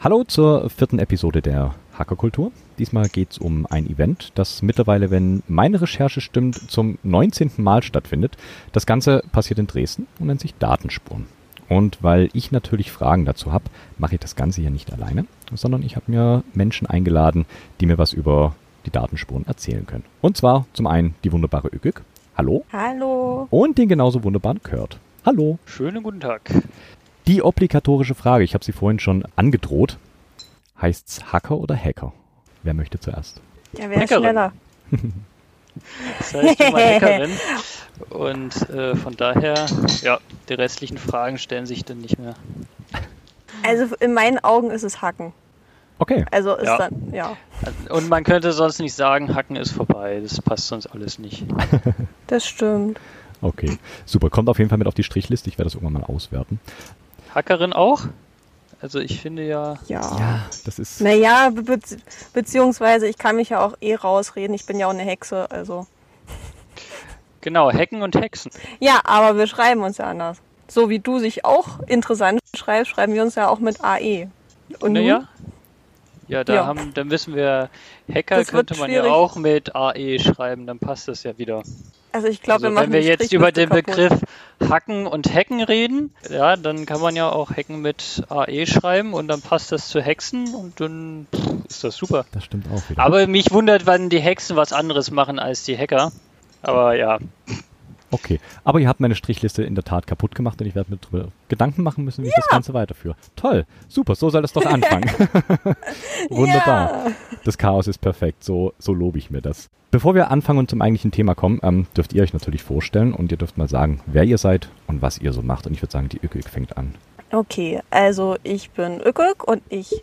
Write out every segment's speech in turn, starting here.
Hallo zur vierten Episode der Hackerkultur. Diesmal geht es um ein Event, das mittlerweile, wenn meine Recherche stimmt, zum 19. Mal stattfindet. Das Ganze passiert in Dresden und nennt sich Datenspuren. Und weil ich natürlich Fragen dazu habe, mache ich das Ganze hier nicht alleine, sondern ich habe mir Menschen eingeladen, die mir was über die Datenspuren erzählen können. Und zwar zum einen die wunderbare Ögük. Hallo. Hallo. Und den genauso wunderbaren Kurt. Hallo. Schönen guten Tag. Die obligatorische Frage, ich habe sie vorhin schon angedroht. Heißt's Hacker oder Hacker? Wer möchte zuerst? Ja, wer ist schneller? Das heißt immer Hackerin. Und äh, von daher, ja, die restlichen Fragen stellen sich dann nicht mehr. Also in meinen Augen ist es Hacken. Okay. Also ist Ja. dann, ja, Und man könnte sonst nicht sagen, Hacken ist vorbei. Das passt sonst alles nicht. das stimmt. Okay. Super. Kommt auf jeden Fall mit auf die Strichliste. Ich werde das irgendwann mal auswerten. Hackerin auch? Also ich finde ja, Ja. das ist. Naja, be be beziehungsweise ich kann mich ja auch eh rausreden. Ich bin ja auch eine Hexe, also. genau, Hacken und Hexen. Ja, aber wir schreiben uns ja anders. So wie du sich auch interessant schreibst, schreiben wir uns ja auch mit AE. Und naja. nun? Ja, da Ja. haben, dann wissen wir, Hacker Das könnte man ja auch mit AE schreiben, dann passt das ja wieder. Also ich glaube, Also, wenn wir jetzt über den kaputt. Begriff Hacken und Hacken reden, ja, dann kann man ja auch Hacken mit AE schreiben und dann passt das zu Hexen und dann ist das super. Das stimmt auch wieder. Aber mich wundert, wann die Hexen was anderes machen als die Hacker. Aber ja, Okay. Aber ihr habt meine Strichliste in der Tat kaputt gemacht und ich werde mir darüber Gedanken machen müssen, wie ich das Ganze weiterführe. Toll. Super. So soll es doch anfangen. Wunderbar. Ja. Das Chaos ist perfekt. So, so lobe ich mir das. Bevor wir anfangen und zum eigentlichen Thema kommen, ähm, dürft ihr euch natürlich vorstellen und ihr dürft mal sagen, wer ihr seid und was ihr so macht. Und ich würde sagen, die Ökik fängt an. Okay, also ich bin Ökök und ich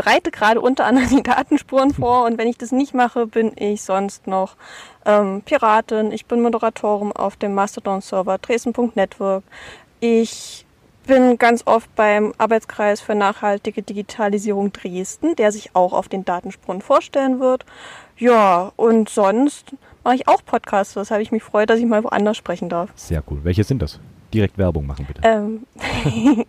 bereite gerade unter anderem die Datenspuren vor und wenn ich das nicht mache, bin ich sonst noch ähm, Piratin, ich bin Moderatorin auf dem Mastodon-Server Dresden.network. Ich bin ganz oft beim Arbeitskreis für nachhaltige Digitalisierung Dresden, der sich auch auf den Datenspuren vorstellen wird. Ja, und sonst mache ich auch Podcasts, weshalb ich mich freue, dass ich mal woanders sprechen darf. Sehr cool. Welche sind das? Direkt Werbung machen, bitte. Ähm,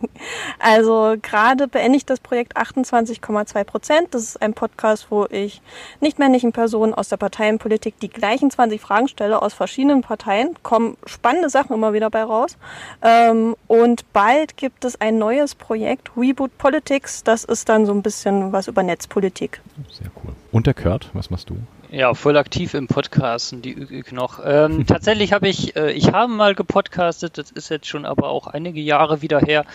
also gerade beende ich das Projekt 28,2 Prozent. Das ist ein Podcast, wo ich nichtmännlichen Personen aus der Parteienpolitik die gleichen 20 Fragen stelle aus verschiedenen Parteien. Kommen spannende Sachen immer wieder bei raus. Ähm, und bald gibt es ein neues Projekt, Reboot Politics. Das ist dann so ein bisschen was über Netzpolitik. Sehr cool. Und der Kurt, was machst du? Ja, voll aktiv im Podcasten, die ÜÜK noch. Ähm, tatsächlich habe ich, äh, ich habe mal gepodcastet, das ist jetzt schon aber auch einige Jahre wieder her,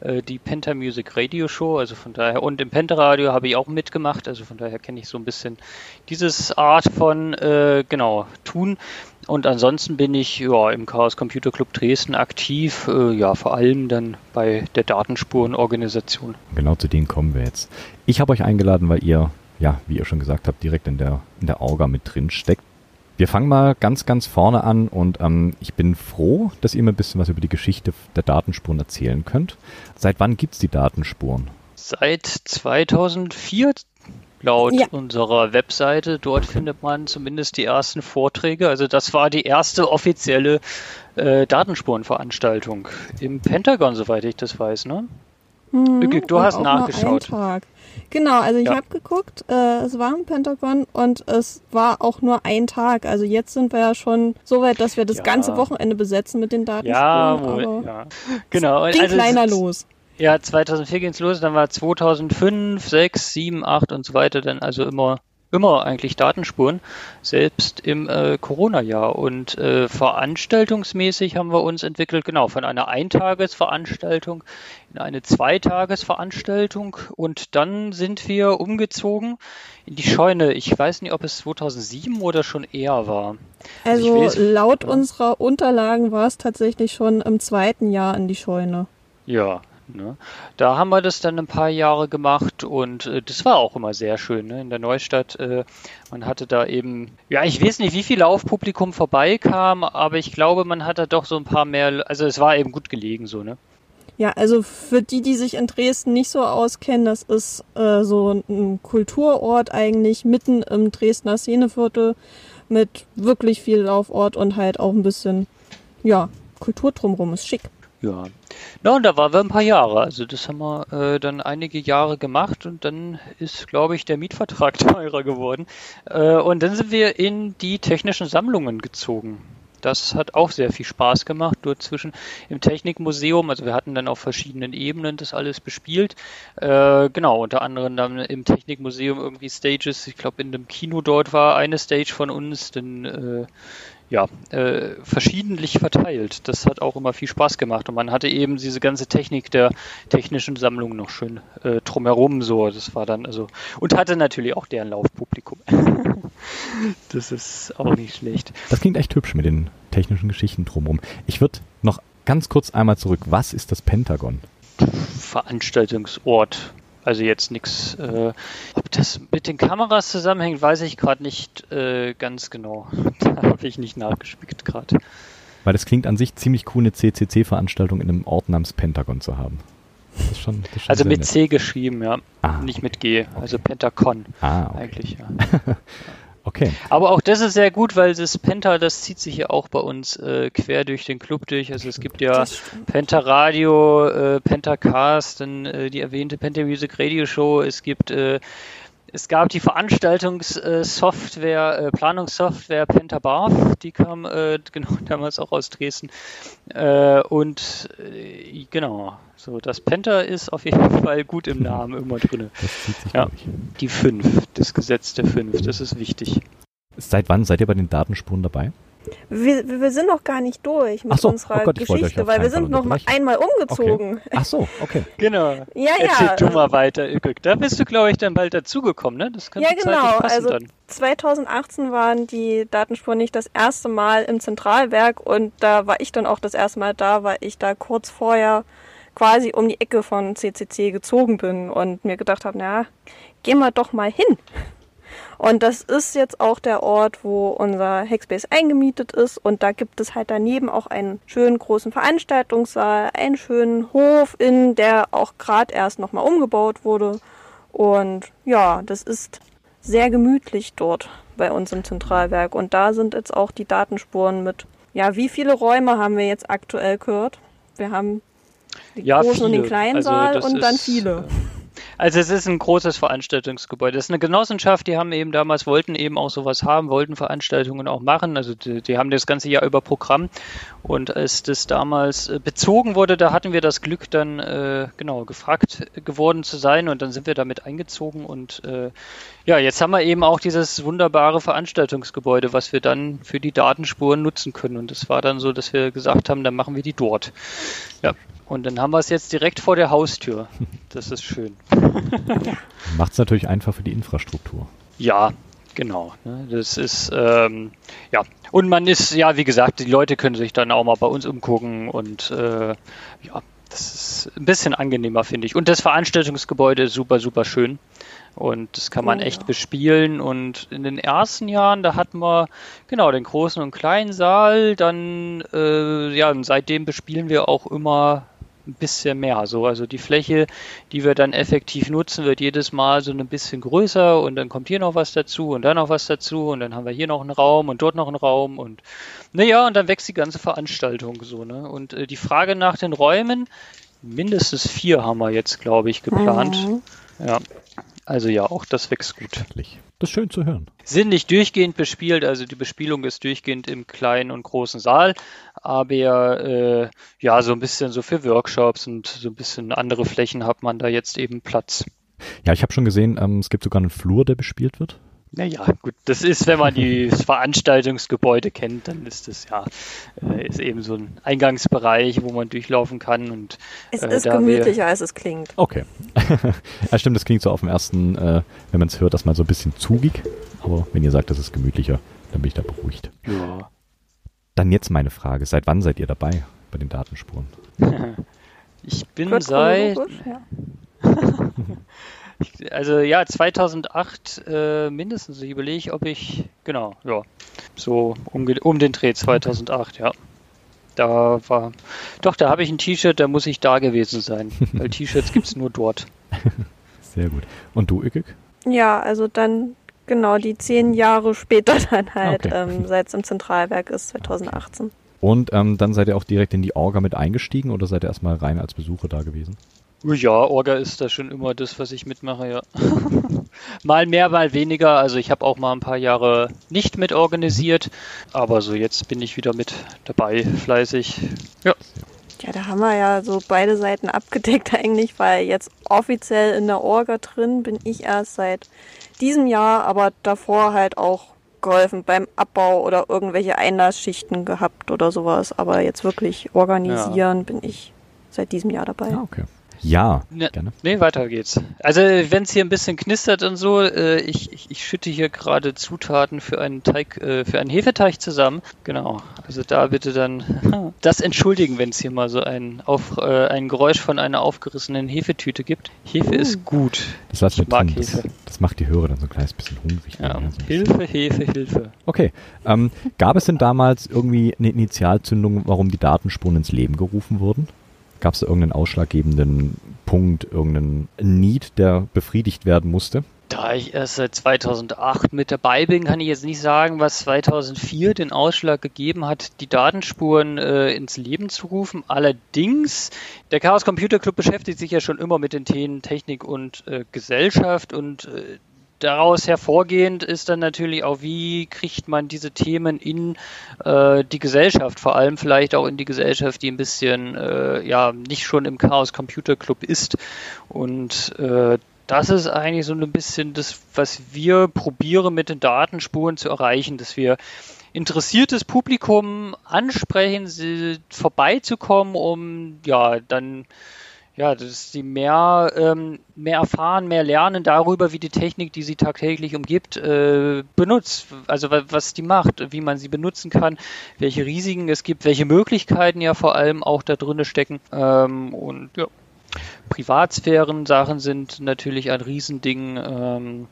äh, die Penta Music Radio Show, also von daher, und im Penta Radio habe ich auch mitgemacht, also von daher kenne ich so ein bisschen dieses Art von, äh, genau, tun. Und ansonsten bin ich ja im Chaos Computer Club Dresden aktiv, äh, ja, vor allem dann bei der Datenspurenorganisation. Genau zu denen kommen wir jetzt. Ich habe euch eingeladen, weil ihr, ja, wie ihr schon gesagt habt, direkt in der, in der Orga mit drin steckt. Wir fangen mal ganz, ganz vorne an und ähm, ich bin froh, dass ihr mir ein bisschen was über die Geschichte der Datenspuren erzählen könnt. Seit wann gibt's die Datenspuren? Seit 2004 laut Ja. unserer Webseite. Dort findet man zumindest die ersten Vorträge. Also das war die erste offizielle äh, Datenspurenveranstaltung im Pentagon, soweit ich das weiß. Ne? Ügig, du hast nachgeschaut. einen Tag. Genau, also ich Ja. habe geguckt, äh, es war im Pentagon und es war auch nur ein Tag. Also jetzt sind wir ja schon so weit, dass wir das Ja. ganze Wochenende besetzen mit den Datenspuren. Ja, wo, aber ja, genau. ging Also, kleiner es- los. Ja, 2004 ging's los, dann war 2005, 6, 7, 8 und so weiter dann also immer immer eigentlich Datenspuren, selbst im äh, Corona-Jahr. Und äh, veranstaltungsmäßig haben wir uns entwickelt, genau, von einer Eintagesveranstaltung in eine Zweitagesveranstaltung und dann sind wir umgezogen in die Scheune. Ich weiß nicht, ob es 2007 oder schon eher war. Also ich weiß- laut ja. unserer Unterlagen war es tatsächlich schon im zweiten Jahr in die Scheune. Ja, ne? Da haben wir das dann ein paar Jahre gemacht und äh, das war auch immer sehr schön, ne? In der Neustadt. Äh, man hatte da eben, ja, ich weiß nicht, wie viel Laufpublikum vorbeikam, aber ich glaube, man hat da doch so ein paar mehr, also es war eben gut gelegen so, ne? Ja, also für die, die sich in Dresden nicht so auskennen, das ist äh, so ein Kulturort eigentlich mitten im Dresdner Szeneviertel mit wirklich viel Laufort und halt auch ein bisschen, ja, Kultur drumherum ist schick. Ja. Na, und da waren wir ein paar Jahre. Also das haben wir äh, dann einige Jahre gemacht und dann ist, glaube ich, der Mietvertrag teurer geworden. Äh, und dann sind wir in die technischen Sammlungen gezogen. Das hat auch sehr viel Spaß gemacht, dort zwischen im Technikmuseum. Also wir hatten dann auf verschiedenen Ebenen das alles bespielt. Äh, genau, unter anderem dann im Technikmuseum irgendwie Stages. Ich glaube, in dem Kino dort war eine Stage von uns. Dann äh, ja, äh, verschiedentlich verteilt. Das hat auch immer viel Spaß gemacht und man hatte eben diese ganze Technik der technischen Sammlung noch schön äh, drumherum so. Das war dann also und hatte natürlich auch deren Laufpublikum. das ist auch nicht schlecht. Das klingt echt hübsch mit den technischen Geschichten drumherum. Ich würde noch ganz kurz einmal zurück. Was ist das Pentagon? Veranstaltungsort also jetzt nichts. Äh, ob das mit den Kameras zusammenhängt, weiß ich gerade nicht äh, ganz genau. da habe ich nicht nachgespickt gerade. Weil das klingt an sich ziemlich cool, eine CCC-Veranstaltung in einem Ort namens Pentagon zu haben. Das ist schon, das ist schon also mit nett. C geschrieben, ja. Ah, nicht mit G, okay. also Pentacon. Ah, okay. eigentlich, ja. Okay. Aber auch das ist sehr gut, weil das Penta, das zieht sich ja auch bei uns äh, quer durch den Club durch. Also es gibt ja Penta Radio, äh, Pentacast, dann äh, die erwähnte Penta Music Radio Show. Es gibt äh, es gab die Veranstaltungssoftware, äh, Planungssoftware Pentabarf, die kam äh, genau damals auch aus Dresden. Äh, und äh, genau, so das Penta ist auf jeden Fall gut im Namen immer drin. Ja, die 5, das Gesetz der 5, das ist wichtig. Seit wann seid ihr bei den Datenspuren dabei? Wir, wir sind noch gar nicht durch mit so, unserer oh Gott, Geschichte, weil wir sind noch mal einmal umgezogen. Okay. Ach so, okay. Genau. Ja, Erzähl ja. du mal weiter, Ükök. Da bist du, glaube ich, dann bald dazugekommen, ne? Das könnte ja, genau. also dann. 2018 waren die Datenspuren nicht das erste Mal im Zentralwerk und da war ich dann auch das erste Mal da, weil ich da kurz vorher quasi um die Ecke von CCC gezogen bin und mir gedacht habe, na, gehen wir doch mal hin. Und das ist jetzt auch der Ort, wo unser Hackspace eingemietet ist. Und da gibt es halt daneben auch einen schönen großen Veranstaltungssaal, einen schönen Hof, in der auch gerade erst nochmal umgebaut wurde. Und ja, das ist sehr gemütlich dort bei uns im Zentralwerk. Und da sind jetzt auch die Datenspuren mit. Ja, wie viele Räume haben wir jetzt aktuell gehört? Wir haben den ja, großen viele. und den kleinen also Saal und dann viele. Also es ist ein großes Veranstaltungsgebäude. Das ist eine Genossenschaft, die haben eben damals, wollten eben auch sowas haben, wollten Veranstaltungen auch machen. Also die, die haben das ganze Jahr über Programm. Und als das damals äh, bezogen wurde, da hatten wir das Glück, dann äh, genau gefragt geworden zu sein. Und dann sind wir damit eingezogen. Und äh, ja, jetzt haben wir eben auch dieses wunderbare Veranstaltungsgebäude, was wir dann für die Datenspuren nutzen können. Und es war dann so, dass wir gesagt haben, dann machen wir die dort. Ja, und dann haben wir es jetzt direkt vor der Haustür. Das ist schön. Macht es natürlich einfach für die Infrastruktur. Ja, genau. Ne? Das ist, ähm, ja. Und man ist, ja, wie gesagt, die Leute können sich dann auch mal bei uns umgucken und äh, ja, das ist ein bisschen angenehmer, finde ich. Und das Veranstaltungsgebäude ist super, super schön. Und das kann man oh, echt ja. bespielen. Und in den ersten Jahren, da hatten wir genau den großen und kleinen Saal. Dann, äh, ja, und seitdem bespielen wir auch immer ein bisschen mehr. So, also die Fläche, die wir dann effektiv nutzen, wird jedes Mal so ein bisschen größer und dann kommt hier noch was dazu und dann noch was dazu und dann haben wir hier noch einen Raum und dort noch einen Raum und naja, und dann wächst die ganze Veranstaltung so, ne? Und äh, die Frage nach den Räumen, mindestens vier haben wir jetzt, glaube ich, geplant. Mhm. Ja. Also ja, auch das wächst gut. Das ist schön zu hören. Sind nicht durchgehend bespielt, also die Bespielung ist durchgehend im kleinen und großen Saal, aber äh, ja, so ein bisschen so für Workshops und so ein bisschen andere Flächen hat man da jetzt eben Platz. Ja, ich habe schon gesehen, ähm, es gibt sogar einen Flur, der bespielt wird. Naja, gut, das ist, wenn man die Veranstaltungsgebäude kennt, dann ist das ja äh, ist eben so ein Eingangsbereich, wo man durchlaufen kann. Und, es äh, ist gemütlicher, als es klingt. Okay. ja, stimmt, das klingt so auf dem ersten, äh, wenn man es hört, dass mal so ein bisschen zugig. Aber wenn ihr sagt, das ist gemütlicher, dann bin ich da beruhigt. Ja. Dann jetzt meine Frage. Seit wann seid ihr dabei bei den Datenspuren? ich bin Kurt seit... Ja. Also ja, 2008 äh, mindestens. Ich überlege, ob ich, genau, ja, so um, um den Dreh 2008, ja. Da war, doch, da habe ich ein T-Shirt, da muss ich da gewesen sein, weil T-Shirts gibt es nur dort. Sehr gut. Und du, Ikik? Ja, also dann genau die zehn Jahre später dann halt, okay. ähm, seit es im Zentralwerk ist, 2018. Und ähm, dann seid ihr auch direkt in die Orga mit eingestiegen oder seid ihr erstmal rein als Besucher da gewesen? Ja, Orga ist da schon immer das, was ich mitmache, ja. mal mehr, mal weniger. Also ich habe auch mal ein paar Jahre nicht mit organisiert, aber so jetzt bin ich wieder mit dabei, fleißig. Ja. Ja, da haben wir ja so beide Seiten abgedeckt eigentlich, weil jetzt offiziell in der Orga drin bin ich erst seit diesem Jahr, aber davor halt auch geholfen beim Abbau oder irgendwelche Einlassschichten gehabt oder sowas. Aber jetzt wirklich organisieren ja. bin ich seit diesem Jahr dabei. Ah, okay. Ja, ne, gerne. Nee, weiter geht's. Also, wenn es hier ein bisschen knistert und so, äh, ich, ich, ich, schütte hier gerade Zutaten für einen Teig, äh, für einen Hefeteig zusammen. Genau. Also da bitte dann das entschuldigen, wenn es hier mal so ein, auf, äh, ein Geräusch von einer aufgerissenen Hefetüte gibt. Hefe uh. ist gut. Das lassen wir drin. Das, das, macht die Hörer dann so ein kleines bisschen hungrig. Ja. So Hilfe, Hefe, Hilfe. Okay. Ähm, gab es denn damals irgendwie eine Initialzündung, warum die Datenspuren ins Leben gerufen wurden? Gab es irgendeinen ausschlaggebenden Punkt, irgendeinen Need, der befriedigt werden musste? Da ich erst seit 2008 mit dabei bin, kann ich jetzt nicht sagen, was 2004 den Ausschlag gegeben hat, die Datenspuren äh, ins Leben zu rufen. Allerdings, der Chaos Computer Club beschäftigt sich ja schon immer mit den Themen Technik und äh, Gesellschaft und äh, daraus hervorgehend ist dann natürlich auch, wie kriegt man diese Themen in äh, die Gesellschaft, vor allem vielleicht auch in die Gesellschaft, die ein bisschen äh, ja nicht schon im Chaos Computer Club ist. Und äh, das ist eigentlich so ein bisschen das, was wir probieren mit den Datenspuren zu erreichen, dass wir interessiertes Publikum ansprechen, vorbeizukommen, um ja dann ja, dass sie mehr, ähm, mehr erfahren, mehr lernen darüber, wie die Technik, die sie tagtäglich umgibt, äh, benutzt. Also was die macht, wie man sie benutzen kann, welche Risiken es gibt, welche Möglichkeiten ja vor allem auch da drin stecken. Ähm, und ja, Privatsphären-Sachen sind natürlich ein Riesending. Ähm,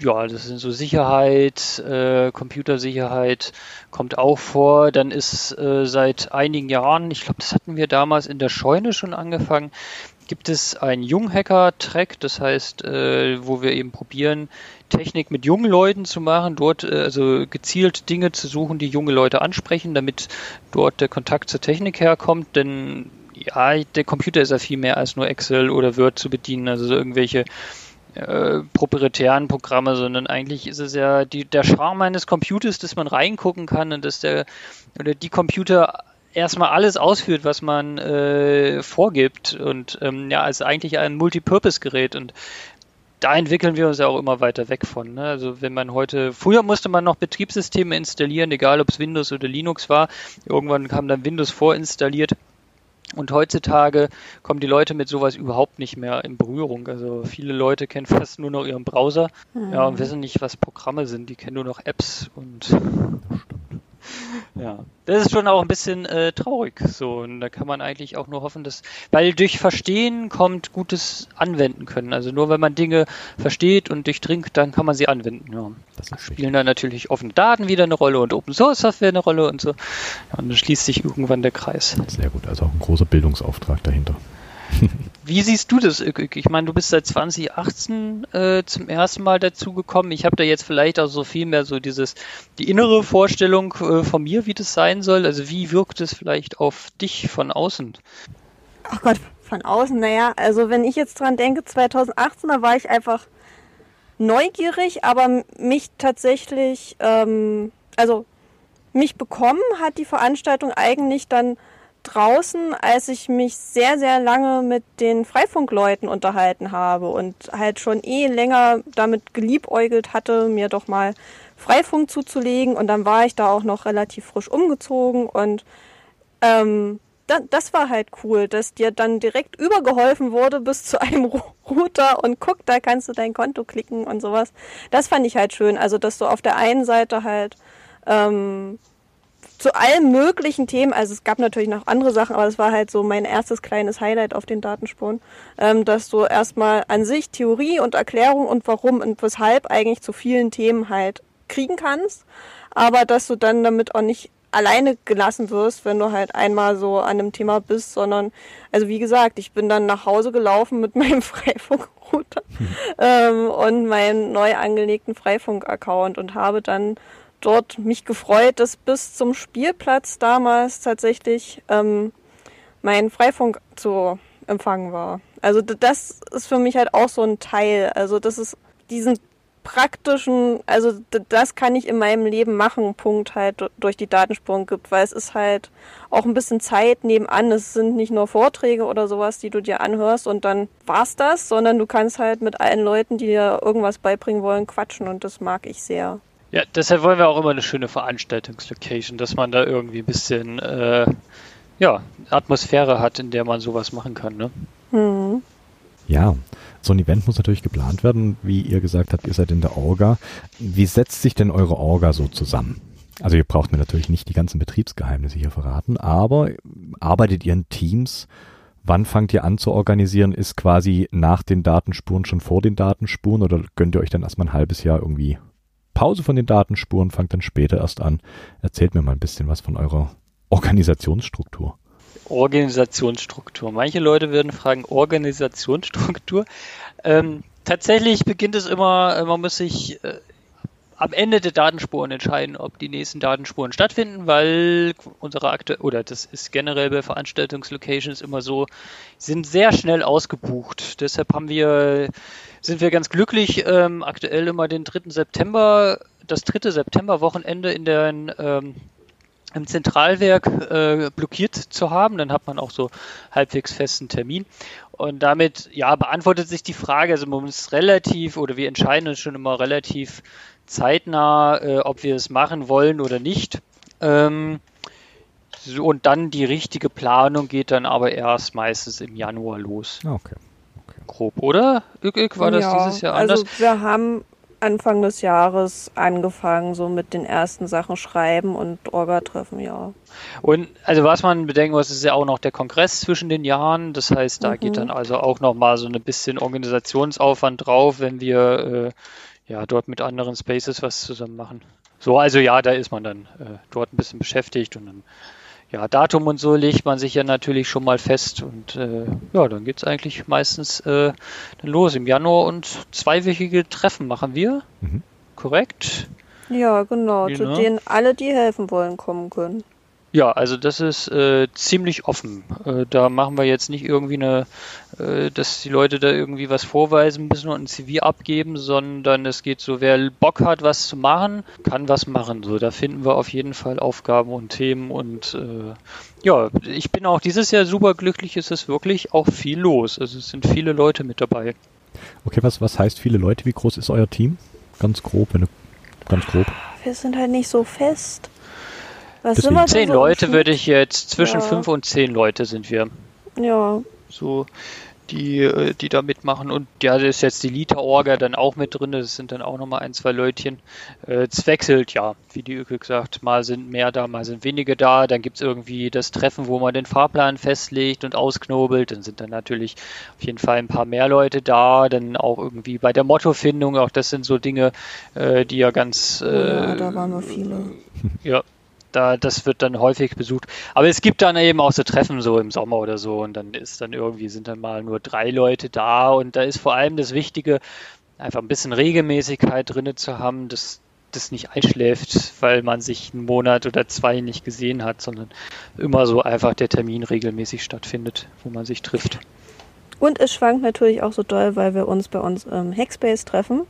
ja, das sind so Sicherheit, äh, Computersicherheit kommt auch vor. Dann ist äh, seit einigen Jahren, ich glaube, das hatten wir damals in der Scheune schon angefangen, gibt es ein Junghacker-Track, das heißt, äh, wo wir eben probieren, Technik mit jungen Leuten zu machen, dort äh, also gezielt Dinge zu suchen, die junge Leute ansprechen, damit dort der Kontakt zur Technik herkommt, denn ja, der Computer ist ja viel mehr als nur Excel oder Word zu bedienen, also so irgendwelche äh, proprietären Programme, sondern eigentlich ist es ja die, der Charme eines Computers, dass man reingucken kann und dass der oder die Computer erstmal alles ausführt, was man äh, vorgibt und ähm, ja, ist eigentlich ein Multipurpose-Gerät und da entwickeln wir uns ja auch immer weiter weg von. Ne? Also wenn man heute, früher musste man noch Betriebssysteme installieren, egal ob es Windows oder Linux war. Irgendwann kam dann Windows vorinstalliert. Und heutzutage kommen die Leute mit sowas überhaupt nicht mehr in Berührung. Also viele Leute kennen fast nur noch ihren Browser, mhm. ja, und wissen nicht, was Programme sind. Die kennen nur noch Apps und ja, das ist schon auch ein bisschen äh, traurig. So, und da kann man eigentlich auch nur hoffen, dass, weil durch Verstehen kommt gutes Anwenden können. Also nur wenn man Dinge versteht und durchdringt, dann kann man sie anwenden. Ja. Das spielen dann natürlich offene Daten wieder eine Rolle und Open Source Software eine Rolle und so. Ja, und dann schließt sich irgendwann der Kreis. Sehr gut, also auch ein großer Bildungsauftrag dahinter. Wie siehst du das? Ich meine, du bist seit 2018 äh, zum ersten Mal dazugekommen. Ich habe da jetzt vielleicht auch so viel mehr so dieses, die innere Vorstellung äh, von mir, wie das sein soll. Also wie wirkt es vielleicht auf dich von außen? Ach Gott, von außen, naja, also wenn ich jetzt dran denke, 2018, da war ich einfach neugierig, aber mich tatsächlich, ähm, also mich bekommen hat die Veranstaltung eigentlich dann draußen, als ich mich sehr, sehr lange mit den Freifunkleuten unterhalten habe und halt schon eh länger damit geliebäugelt hatte, mir doch mal Freifunk zuzulegen. Und dann war ich da auch noch relativ frisch umgezogen und ähm, das war halt cool, dass dir dann direkt übergeholfen wurde bis zu einem Router und guck, da kannst du dein Konto klicken und sowas. Das fand ich halt schön. Also, dass du auf der einen Seite halt ähm, zu allen möglichen Themen, also es gab natürlich noch andere Sachen, aber das war halt so mein erstes kleines Highlight auf den Datenspuren, ähm, dass du erstmal an sich Theorie und Erklärung und warum und weshalb eigentlich zu vielen Themen halt kriegen kannst, aber dass du dann damit auch nicht alleine gelassen wirst, wenn du halt einmal so an einem Thema bist, sondern, also wie gesagt, ich bin dann nach Hause gelaufen mit meinem Freifunkrouter mhm. ähm, und meinem neu angelegten Freifunk-Account und habe dann dort mich gefreut, dass bis zum Spielplatz damals tatsächlich ähm, mein Freifunk zu empfangen war. Also das ist für mich halt auch so ein Teil. Also das ist diesen praktischen, also das kann ich in meinem Leben machen, Punkt halt durch die Datenspuren gibt, weil es ist halt auch ein bisschen Zeit nebenan. Es sind nicht nur Vorträge oder sowas, die du dir anhörst und dann war's das, sondern du kannst halt mit allen Leuten, die dir irgendwas beibringen wollen, quatschen und das mag ich sehr. Ja, deshalb wollen wir auch immer eine schöne Veranstaltungslocation, dass man da irgendwie ein bisschen äh, ja, Atmosphäre hat, in der man sowas machen kann, ne? Mhm. Ja, so ein Event muss natürlich geplant werden. Wie ihr gesagt habt, ihr seid in der Orga. Wie setzt sich denn eure Orga so zusammen? Also ihr braucht mir natürlich nicht die ganzen Betriebsgeheimnisse hier verraten, aber arbeitet ihr in Teams? Wann fangt ihr an zu organisieren? Ist quasi nach den Datenspuren schon vor den Datenspuren oder gönnt ihr euch dann erstmal ein halbes Jahr irgendwie Pause von den Datenspuren, fangt dann später erst an? Erzählt mir mal ein bisschen was von eurer Organisationsstruktur. Organisationsstruktur. Manche Leute würden fragen, Organisationsstruktur. Ähm, tatsächlich beginnt es immer, äh, man muss sich äh, am Ende der Datenspuren entscheiden, ob die nächsten Datenspuren stattfinden, weil unsere aktuelle, oder das ist generell bei Veranstaltungslocations immer so, sind sehr schnell ausgebucht. Deshalb haben wir, sind wir ganz glücklich, ähm, aktuell immer den 3. September, das 3. September-Wochenende in den ähm, im Zentralwerk äh, blockiert zu haben. Dann hat man auch so halbwegs festen Termin. Und damit, ja, beantwortet sich die Frage, also man muss relativ, oder wir entscheiden uns schon immer relativ zeitnah, äh, ob wir es machen wollen oder nicht. Ähm, so, und dann die richtige Planung geht dann aber erst meistens im Januar los. Okay. Grob, oder? Ük, war das ja, dieses Jahr anders? Also wir haben Anfang des Jahres angefangen, so mit den ersten Sachen schreiben und Orga-Treffen, ja. Und also was man bedenken muss, ist ja auch noch der Kongress zwischen den Jahren. Das heißt, da mhm. geht dann also auch noch mal so ein bisschen Organisationsaufwand drauf, wenn wir äh, ja dort mit anderen Spaces was zusammen machen. So, also ja, da ist man dann äh, dort ein bisschen beschäftigt und dann ja, Datum und so legt man sich ja natürlich schon mal fest und äh, ja, dann geht es eigentlich meistens äh, dann los im Januar und zweiwöchige Treffen machen wir. Mhm. Korrekt? Ja, genau, genau, zu denen alle, die helfen wollen, kommen können. Ja, also das ist äh, ziemlich offen. Äh, da machen wir jetzt nicht irgendwie eine, äh, dass die Leute da irgendwie was vorweisen müssen und ein CV abgeben, sondern es geht so, wer Bock hat, was zu machen, kann was machen. So, da finden wir auf jeden Fall Aufgaben und Themen und äh, ja, ich bin auch dieses Jahr super glücklich. Es ist wirklich auch viel los. Also es sind viele Leute mit dabei. Okay, was was heißt viele Leute? Wie groß ist euer Team? Ganz grob, wenn du ganz grob. Wir sind halt nicht so fest. Was sind wir zehn so Leute würde ich jetzt, zwischen ja. fünf und zehn Leute sind wir. Ja. So, die, äh, die da mitmachen. Und ja, da ist jetzt die Liter-Orga dann auch mit drin. Das sind dann auch nochmal ein, zwei Leutchen. Äh, es wechselt, ja, wie die Öke gesagt. Mal sind mehr da, mal sind wenige da. Dann gibt es irgendwie das Treffen, wo man den Fahrplan festlegt und ausknobelt. Dann sind dann natürlich auf jeden Fall ein paar mehr Leute da. Dann auch irgendwie bei der Mottofindung. Auch das sind so Dinge, äh, die ja ganz. Äh, ja, da waren wir viele. Ja, da, das wird dann häufig besucht. Aber es gibt dann eben auch so Treffen so im Sommer oder so und dann ist dann irgendwie sind dann mal nur drei Leute da und da ist vor allem das Wichtige, einfach ein bisschen Regelmäßigkeit drinne zu haben, dass das nicht einschläft, weil man sich einen Monat oder zwei nicht gesehen hat, sondern immer so einfach der Termin regelmäßig stattfindet, wo man sich trifft. Und es schwankt natürlich auch so doll, weil wir uns bei uns im Hackspace treffen.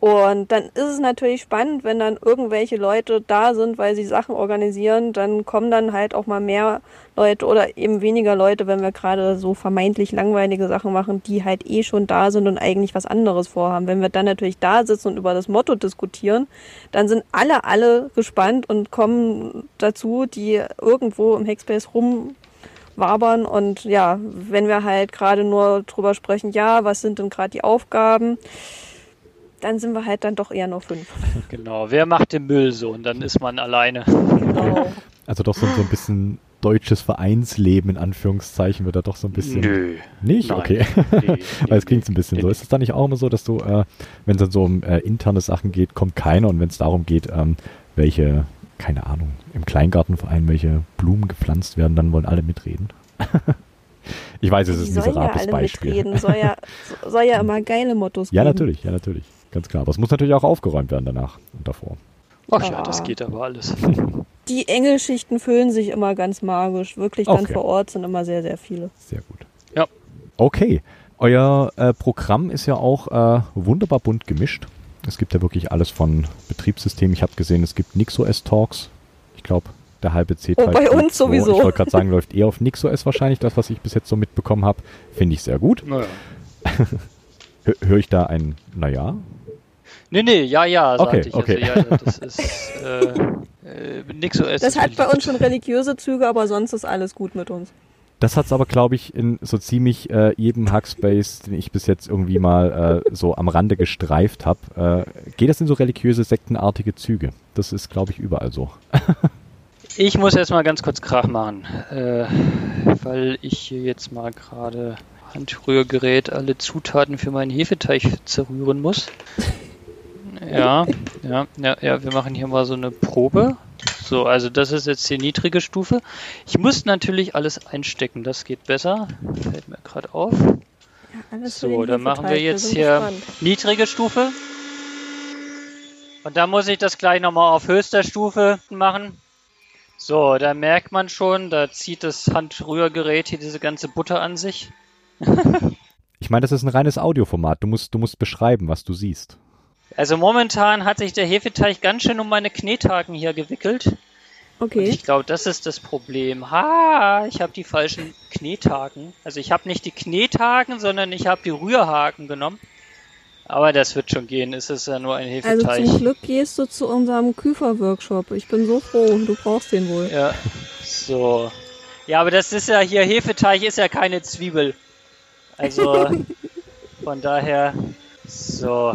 Und dann ist es natürlich spannend, wenn dann irgendwelche Leute da sind, weil sie Sachen organisieren, dann kommen dann halt auch mal mehr Leute oder eben weniger Leute, wenn wir gerade so vermeintlich langweilige Sachen machen, die halt eh schon da sind und eigentlich was anderes vorhaben. Wenn wir dann natürlich da sitzen und über das Motto diskutieren, dann sind alle, alle gespannt und kommen dazu, die irgendwo im Hackspace rumwabern und ja, wenn wir halt gerade nur drüber sprechen, ja, was sind denn gerade die Aufgaben? Dann sind wir halt dann doch eher nur fünf. Genau, wer macht den Müll so und dann ist man alleine. Genau. Also doch so, so ein bisschen deutsches Vereinsleben in Anführungszeichen wird da doch so ein bisschen. Nö. Nicht? Nein. Okay. Nee, Weil es klingt so ein bisschen nee, so. Ist es dann nicht auch immer so, dass du, äh, wenn es dann so um äh, interne Sachen geht, kommt keiner und wenn es darum geht, ähm, welche, keine Ahnung, im Kleingartenverein welche Blumen gepflanzt werden, dann wollen alle mitreden. ich weiß, es ist ein miserables ja Beispiel. Mitreden. Soll ja, soll ja immer geile Mottos geben. Ja, natürlich, ja, natürlich. Ganz klar. Aber es muss natürlich auch aufgeräumt werden danach und davor. Ach ja, Ah. das geht aber alles. Die Engelschichten füllen sich immer ganz magisch. Wirklich dann Okay. vor Ort sind immer sehr, sehr viele. Sehr gut. Ja. Okay. Euer äh, Programm ist ja auch äh, wunderbar bunt gemischt. Es gibt ja wirklich alles von Betriebssystemen. Ich habe gesehen, es gibt NixOS Talks. Ich glaube, der halbe c Oh, bei uns sowieso. Ich wollte gerade sagen, läuft eher auf NixOS wahrscheinlich, das, was ich bis jetzt so mitbekommen habe. Finde ich sehr gut. Naja. Hö- Höre ich da ein, naja, Nee, nee, ja, ja, sagte Okay, ich. okay. Also, ja, das ist äh, äh, nix so Das hat bei uns schon religiöse Züge, aber sonst ist alles gut mit uns. Das hat's aber, glaube ich, in so ziemlich äh, jedem Hackspace, den ich bis jetzt irgendwie mal äh, so am Rande gestreift habe, äh, geht das in so religiöse, sektenartige Züge. Das ist, glaube ich, überall so. Ich muss jetzt mal ganz kurz Krach machen, äh, weil ich hier jetzt mal gerade Handrührgerät alle Zutaten für meinen Hefeteig zerrühren muss. Ja, ja, ja, ja, wir machen hier mal so eine Probe. So, also das ist jetzt die niedrige Stufe. Ich muss natürlich alles einstecken, das geht besser. Fällt mir gerade auf. Alles für So, dann machen wir jetzt hier gespannt. niedrige Stufe. Und dann muss ich das gleich nochmal auf höchster Stufe machen. So, da merkt man schon, da zieht das Handrührgerät hier diese ganze Butter an sich. Ich meine, das ist ein reines Audioformat. Du musst, du musst beschreiben, was du siehst. Also momentan hat sich der Hefeteig ganz schön um meine Knethaken hier gewickelt. Und Okay. ich glaube, das ist das Problem. Ha, ich habe die falschen Knethaken. Also ich habe nicht die Knethaken, sondern ich habe die Rührhaken genommen. Aber das wird schon gehen. Es ist ja nur ein Also Hefeteig. zum Glück gehst du zu unserem Küfer-Workshop. Ich bin so froh, du brauchst den wohl. Ja, so. Ja, aber das ist ja hier, Hefeteig ist ja keine Zwiebel. Also, von daher, so.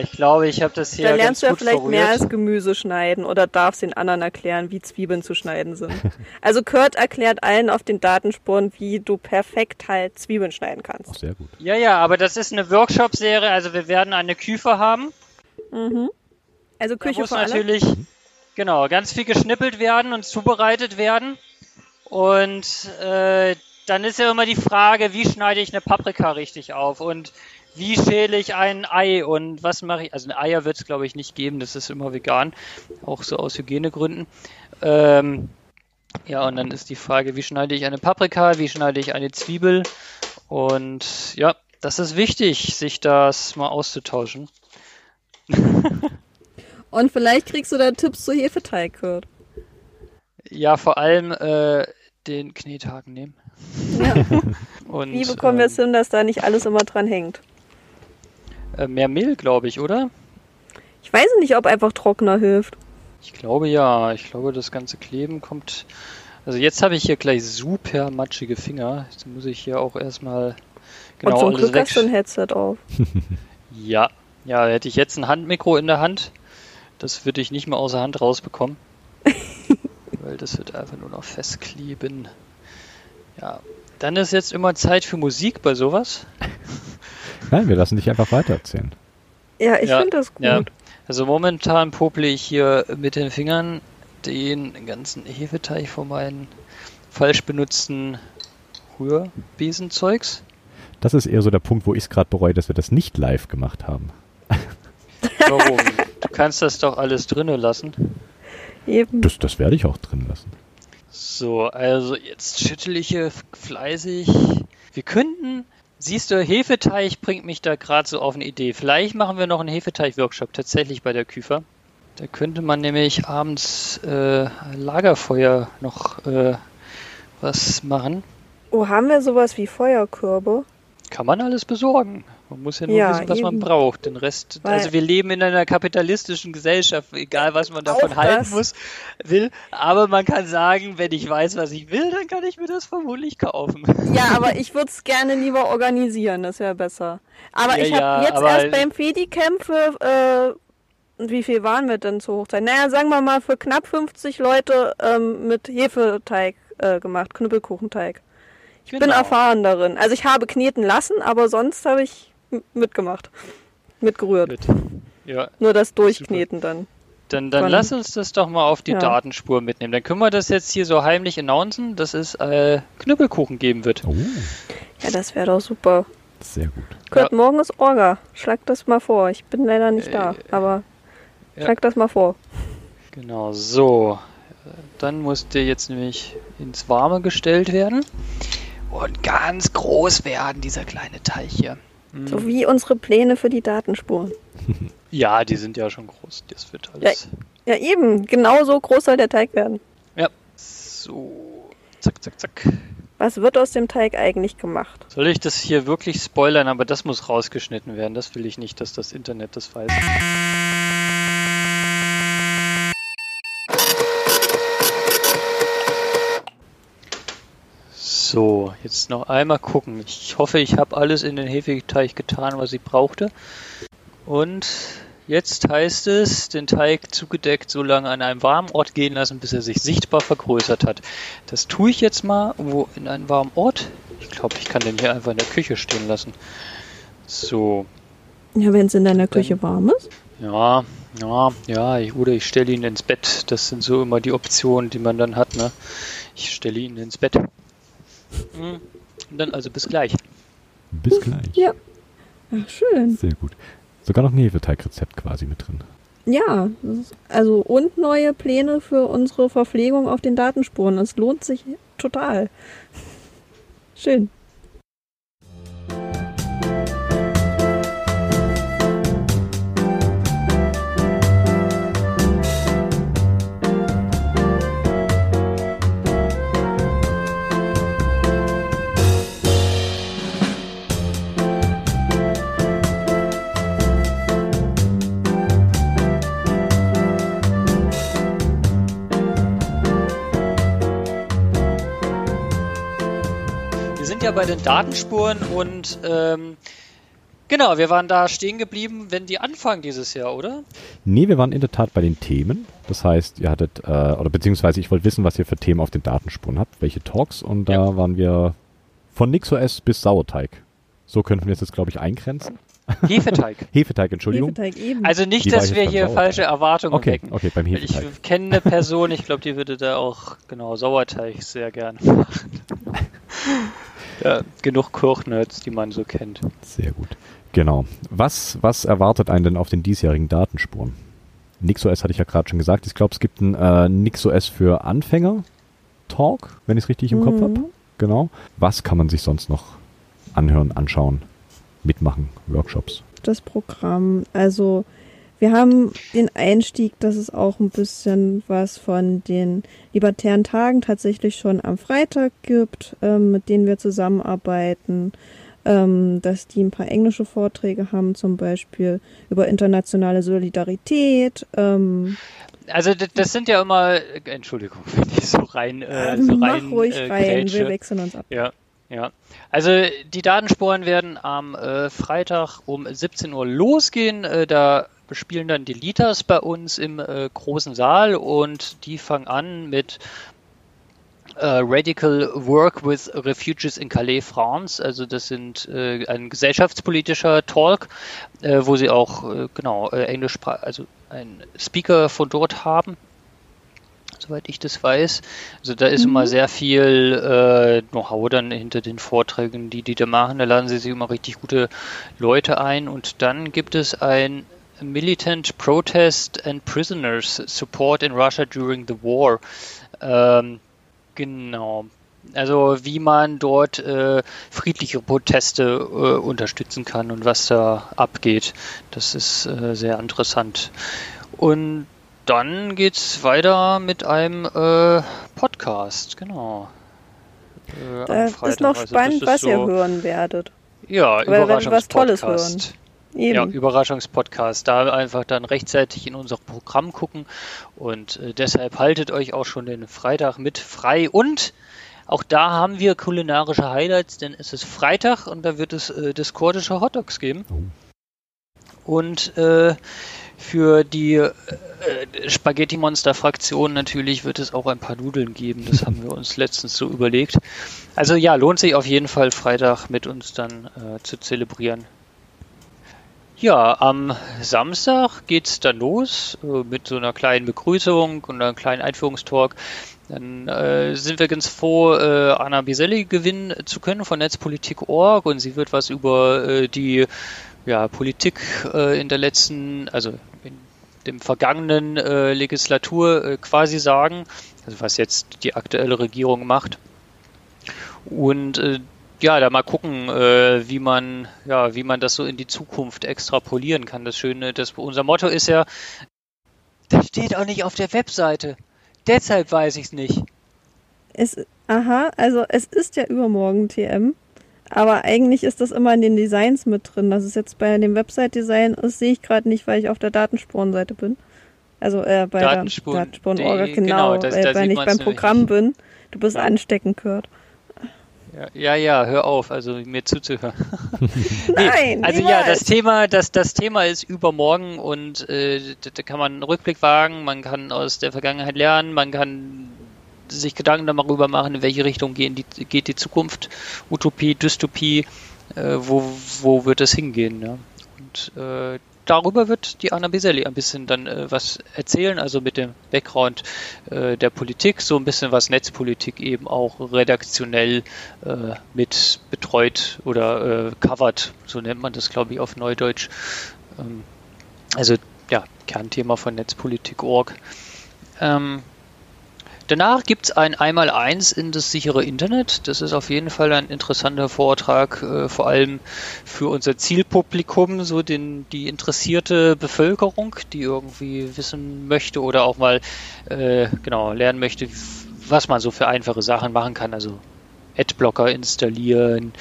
Ich glaube, ich habe das hier da ganz lernst du ja gut vielleicht verrührt. mehr als Gemüse schneiden oder darfst den anderen erklären, wie Zwiebeln zu schneiden sind. Also Kurt erklärt allen auf den Datenspuren, wie du perfekt halt Zwiebeln schneiden Auch kannst. sehr gut. Ja, ja, aber das ist eine Workshop-Serie, also wir werden eine Küfer haben. Mhm. Also Da Küche muss für alle. natürlich, genau, ganz viel geschnippelt werden und zubereitet werden. Und äh, dann ist ja immer die Frage, wie schneide ich eine Paprika richtig auf und wie schäle ich ein Ei und was mache ich? Also ein Eier wird es, glaube ich, nicht geben, das ist immer vegan, auch so aus Hygienegründen. Ähm, ja, und dann ist die Frage, wie schneide ich eine Paprika, wie schneide ich eine Zwiebel? Und ja, das ist wichtig, sich das mal auszutauschen. Und vielleicht kriegst du da Tipps zu Hefeteig, Kurt. Ja, vor allem äh, den Knethaken nehmen. Ja. Und, Wie bekommen wir es ähm, hin, dass da nicht alles immer dran hängt? Äh, mehr Mehl, glaube ich, oder? Ich weiß nicht, ob einfach Trockner hilft. Ich glaube ja. Ich glaube, das ganze Kleben kommt. Also jetzt habe ich hier gleich super matschige Finger. Jetzt muss ich hier auch erstmal genau Und zum alles Glück weg. hast du ein Headset auf. Ja, ja, hätte ich jetzt ein Handmikro in der Hand, das würde ich nicht mehr außer Hand rausbekommen. weil das wird einfach nur noch festkleben. Ja, dann ist jetzt immer Zeit für Musik bei sowas. Nein, wir lassen dich einfach weitererzählen. Ja, ich Ja, finde das gut. ja. Also momentan pople ich hier mit den Fingern den ganzen Hefeteig von meinen falsch benutzten Rührbesenzeugs. Das ist eher so der Punkt, wo ich es gerade bereue, dass wir das nicht live gemacht haben. Warum? du kannst das doch alles drinnen lassen. Eben. Das, das werde ich auch drin lassen. So, also jetzt schüttel ich hier fleißig. Wir könnten, siehst du, Hefeteig bringt mich da gerade so auf eine Idee. Vielleicht machen wir noch einen Hefeteig-Workshop tatsächlich bei der Küfer. Da könnte man nämlich abends äh, Lagerfeuer noch äh, was machen. Oh, haben wir sowas wie Feuerkörbe? Kann man alles besorgen. Man muss ja nur Ja, wissen, was man eben. braucht. Den Rest, Weil- also wir leben in einer kapitalistischen Gesellschaft, egal was man davon halten das. muss, will. Aber man kann sagen, wenn ich weiß, was ich will, dann kann ich mir das vermutlich kaufen. Ja, aber ich würde es gerne lieber organisieren, das wäre besser. Aber Ja, ich habe ja, jetzt erst beim Fedi-Camp für, äh, wie viel waren wir denn zur Hochzeit? Naja, sagen wir mal für knapp 50 Leute ähm, mit Hefeteig äh, gemacht, Knüppelkuchenteig. Ich bin Genau. erfahren darin. Also ich habe kneten lassen, aber sonst habe ich mitgemacht. Mitgerührt. Gut. Ja, Nur das Durchkneten dann. dann, dann Von- lass uns das doch mal auf die Ja. Datenspur mitnehmen. Dann können wir das jetzt hier so heimlich announcen, dass es äh, Knüppelkuchen geben wird. Oh, Ja, das wäre doch super. sehr gut. Kurt, morgen ist Orga. Schlag das mal vor. Ich bin leider nicht da, Äh, aber ja. schlag das mal vor. Genau, so. Dann muss der jetzt nämlich ins Warme gestellt werden. Und ganz groß werden, dieser kleine Teich hier. So wie unsere Pläne für die Datenspuren. Ja, die sind ja schon groß. Das wird alles. Ja, eben. Genauso groß soll der Teig werden. Ja. So. Zack, zack, zack. Was wird aus dem Teig eigentlich gemacht? Soll ich das hier wirklich spoilern? Aber das muss rausgeschnitten werden. Das will ich nicht, dass das Internet das weiß. So, jetzt noch einmal gucken. Ich hoffe, ich habe alles in den Hefeteig getan, was ich brauchte. Und jetzt heißt es, den Teig zugedeckt so lange an einem warmen Ort gehen lassen, bis er sich sichtbar vergrößert hat. Das tue ich jetzt mal wo in einem warmen Ort. Ich glaube, ich kann den hier einfach in der Küche stehen lassen. So. Ja, wenn es in deiner Küche warm ist. Ja, ja, ja, ich, oder ich stelle ihn ins Bett. Das sind so immer die Optionen, die man dann hat, ne? Ich stelle ihn ins Bett. Mhm. Dann also bis gleich. Bis gleich. Ja. Ach, schön. Sehr gut. Sogar noch ein Hefeteigrezept quasi mit drin. Ja, also und neue Pläne für unsere Verpflegung auf den Datenspuren. Es lohnt sich total. Schön. Ja bei den Datenspuren und ähm, genau, wir waren da stehen geblieben, wenn die anfangen dieses Jahr, oder? Nee, wir waren in der Tat bei den Themen. Das heißt, ihr hattet, äh, oder beziehungsweise ich wollte wissen, was ihr für Themen auf den Datenspuren habt, welche Talks und da Ja. waren wir von NixOS bis Sauerteig. So könnten wir es jetzt, glaube ich, eingrenzen. Hefeteig. Hefeteig, Entschuldigung. Hefeteig eben. Also nicht, dass wir hier Sauerteig. falsche Erwartungen Okay, wecken. okay, beim Hefeteig. Ich kenne eine Person, ich glaube, die würde da auch, genau, Sauerteig sehr gerne machen. ja, genug Kochnerds, die man so kennt. Sehr gut. Genau. Was, was erwartet einen denn auf den diesjährigen Datenspuren? NixOS hatte ich ja gerade schon gesagt. Ich glaube, es gibt einen äh, NixOS für Anfänger Talk, wenn ich es richtig im Kopf Mhm. habe. Genau. Was kann man sich sonst noch anhören, anschauen, mitmachen, Workshops? das Programm. Also wir haben den Einstieg, dass es auch ein bisschen was von den libertären Tagen tatsächlich schon am Freitag gibt, ähm, mit denen wir zusammenarbeiten. Ähm, dass die ein paar englische Vorträge haben, zum Beispiel über internationale Solidarität. Ähm, Also das sind ja immer, äh, Entschuldigung, wenn ich so rein, äh, so mach rein ruhig äh, rein, wir wechseln uns ab. Ja, ja. Also die Datensporen werden am äh, Freitag um 17 Uhr losgehen. Äh, da spielen dann die Litas bei uns im äh, großen Saal und die fangen an mit äh, Radical Work with Refugees in Calais, France. Also das sind äh, ein gesellschaftspolitischer Talk, äh, wo sie auch äh, genau äh, Englisch, also einen Speaker von dort haben soweit ich das weiß. Also da ist immer sehr viel äh, Know-how dann hinter den Vorträgen, die die da machen. Da laden sie sich immer richtig gute Leute ein. Und dann gibt es ein Militant Protest and Prisoners Support in Russia during the War. Ähm, genau. Also wie man dort äh, friedliche Proteste äh, unterstützen kann und was da abgeht. Das ist äh, sehr interessant. Und dann geht's weiter mit einem äh, Podcast, genau. Äh, Da ist noch Also spannend, was ihr so- hören werdet. Ja, Weil werden was Tolles Überraschungspodcast. Eben. Ja, Überraschungspodcast. Da einfach dann rechtzeitig in unser Programm gucken. Und äh, deshalb haltet euch auch schon den Freitag mit frei. Und auch da haben wir kulinarische Highlights, denn es ist Freitag und da wird es äh, diskordische Hotdogs geben. Und äh, für die äh, Spaghetti-Monster-Fraktion natürlich wird es auch ein paar Nudeln geben. Das haben wir uns letztens so überlegt. Also ja, lohnt sich auf jeden Fall Freitag mit uns dann äh, zu zelebrieren. Ja, am Samstag geht's dann los äh, mit so einer kleinen Begrüßung und einem kleinen Einführungstalk. Dann äh, sind wir ganz froh, äh, Anna Biselli gewinnen zu können von Netzpolitik.org und sie wird was über äh, die ja, Politik äh, in der letzten, also in dem vergangenen äh, Legislatur quasi sagen, also was jetzt die aktuelle Regierung macht. Und ja, da mal gucken, äh, wie man, ja, wie man das so in die Zukunft extrapolieren kann. Das Schöne, das unser Motto ist ja, das steht auch nicht auf der Webseite. Deshalb weiß ich es nicht. Es, aha, also es ist ja übermorgen TM, aber eigentlich ist das immer in den Designs mit drin. Dass es jetzt bei dem Website-Design ist, sehe ich gerade nicht, weil ich auf der Datenspurenseite bin. Also äh, bei Datenspuren, der Datenspurenorga, genau, genau das, äh, weil ich beim Programm nicht. bin. Du bist ansteckend, Kurt. Ja, ja, hör auf, also mir zuzuhören. Nein. also niemals. ja, das Thema, das, das Thema ist übermorgen und äh, da kann man einen Rückblick wagen, man kann aus der Vergangenheit lernen, man kann sich Gedanken darüber machen, in welche Richtung geht die, geht die Zukunft, Utopie, Dystopie, äh, wo, wo wird es hingehen. Ja? Und äh, darüber wird die Anna Biselli ein bisschen dann äh, was erzählen, also mit dem Background äh, der Politik, so ein bisschen was Netzpolitik eben auch redaktionell äh, mit betreut oder äh, covered, so nennt man das, glaube ich, auf Neudeutsch. Ähm, also ja, Kernthema von Netzpolitik.org. Ähm, Danach gibt es ein Einmaleins in das sichere Internet. Das ist auf jeden Fall ein interessanter Vortrag, äh, vor allem für unser Zielpublikum, so den, die interessierte Bevölkerung, die irgendwie wissen möchte oder auch mal äh, genau lernen möchte, was man so für einfache Sachen machen kann. Also Adblocker installieren,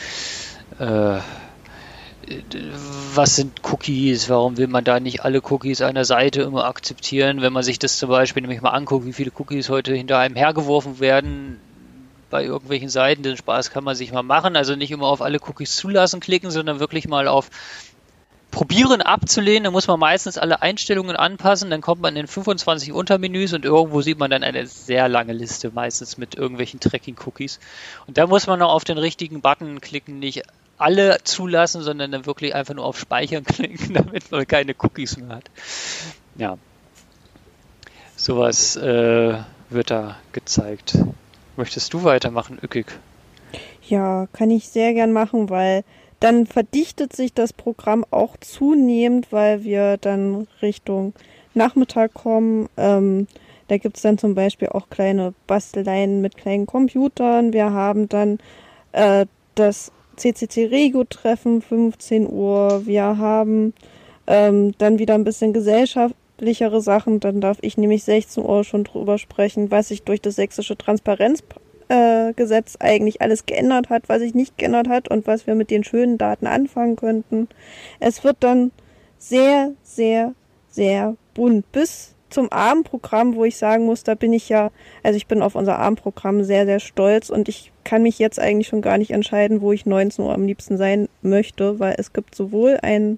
äh, was sind Cookies, warum will man da nicht alle Cookies einer Seite immer akzeptieren, wenn man sich das zum Beispiel nämlich mal anguckt, wie viele Cookies heute hinter einem hergeworfen werden bei irgendwelchen Seiten, den Spaß kann man sich mal machen, also nicht immer auf alle Cookies zulassen klicken, sondern wirklich mal auf probieren abzulehnen, dann muss man meistens alle Einstellungen anpassen, dann kommt man in 25 Untermenüs und irgendwo sieht man dann eine sehr lange Liste, meistens mit irgendwelchen Tracking-Cookies. Und da muss man noch auf den richtigen Button klicken, nicht alle zulassen, sondern dann wirklich einfach nur auf Speichern klicken, damit man keine Cookies mehr hat. Ja. Sowas äh, wird da gezeigt. Möchtest du weitermachen, Ückig? Ja, kann ich sehr gern machen, weil dann verdichtet sich das Programm auch zunehmend, weil wir dann Richtung Nachmittag kommen. Ähm, da gibt es dann zum Beispiel auch kleine Basteleien mit kleinen Computern. Wir haben dann äh, das CCC Rego-Treffen, 15 Uhr. Wir haben ähm, dann wieder ein bisschen gesellschaftlichere Sachen. Dann darf ich nämlich 16 Uhr schon drüber sprechen, was sich durch das sächsische Transparenzgesetz äh, eigentlich alles geändert hat, was sich nicht geändert hat und was wir mit den schönen Daten anfangen könnten. Es wird dann sehr, sehr, sehr bunt. Bis zum Abendprogramm, wo ich sagen muss, da bin ich ja, also ich bin auf unser Abendprogramm sehr, sehr stolz und ich kann mich jetzt eigentlich schon gar nicht entscheiden, wo ich 19 Uhr am liebsten sein möchte, weil es gibt sowohl einen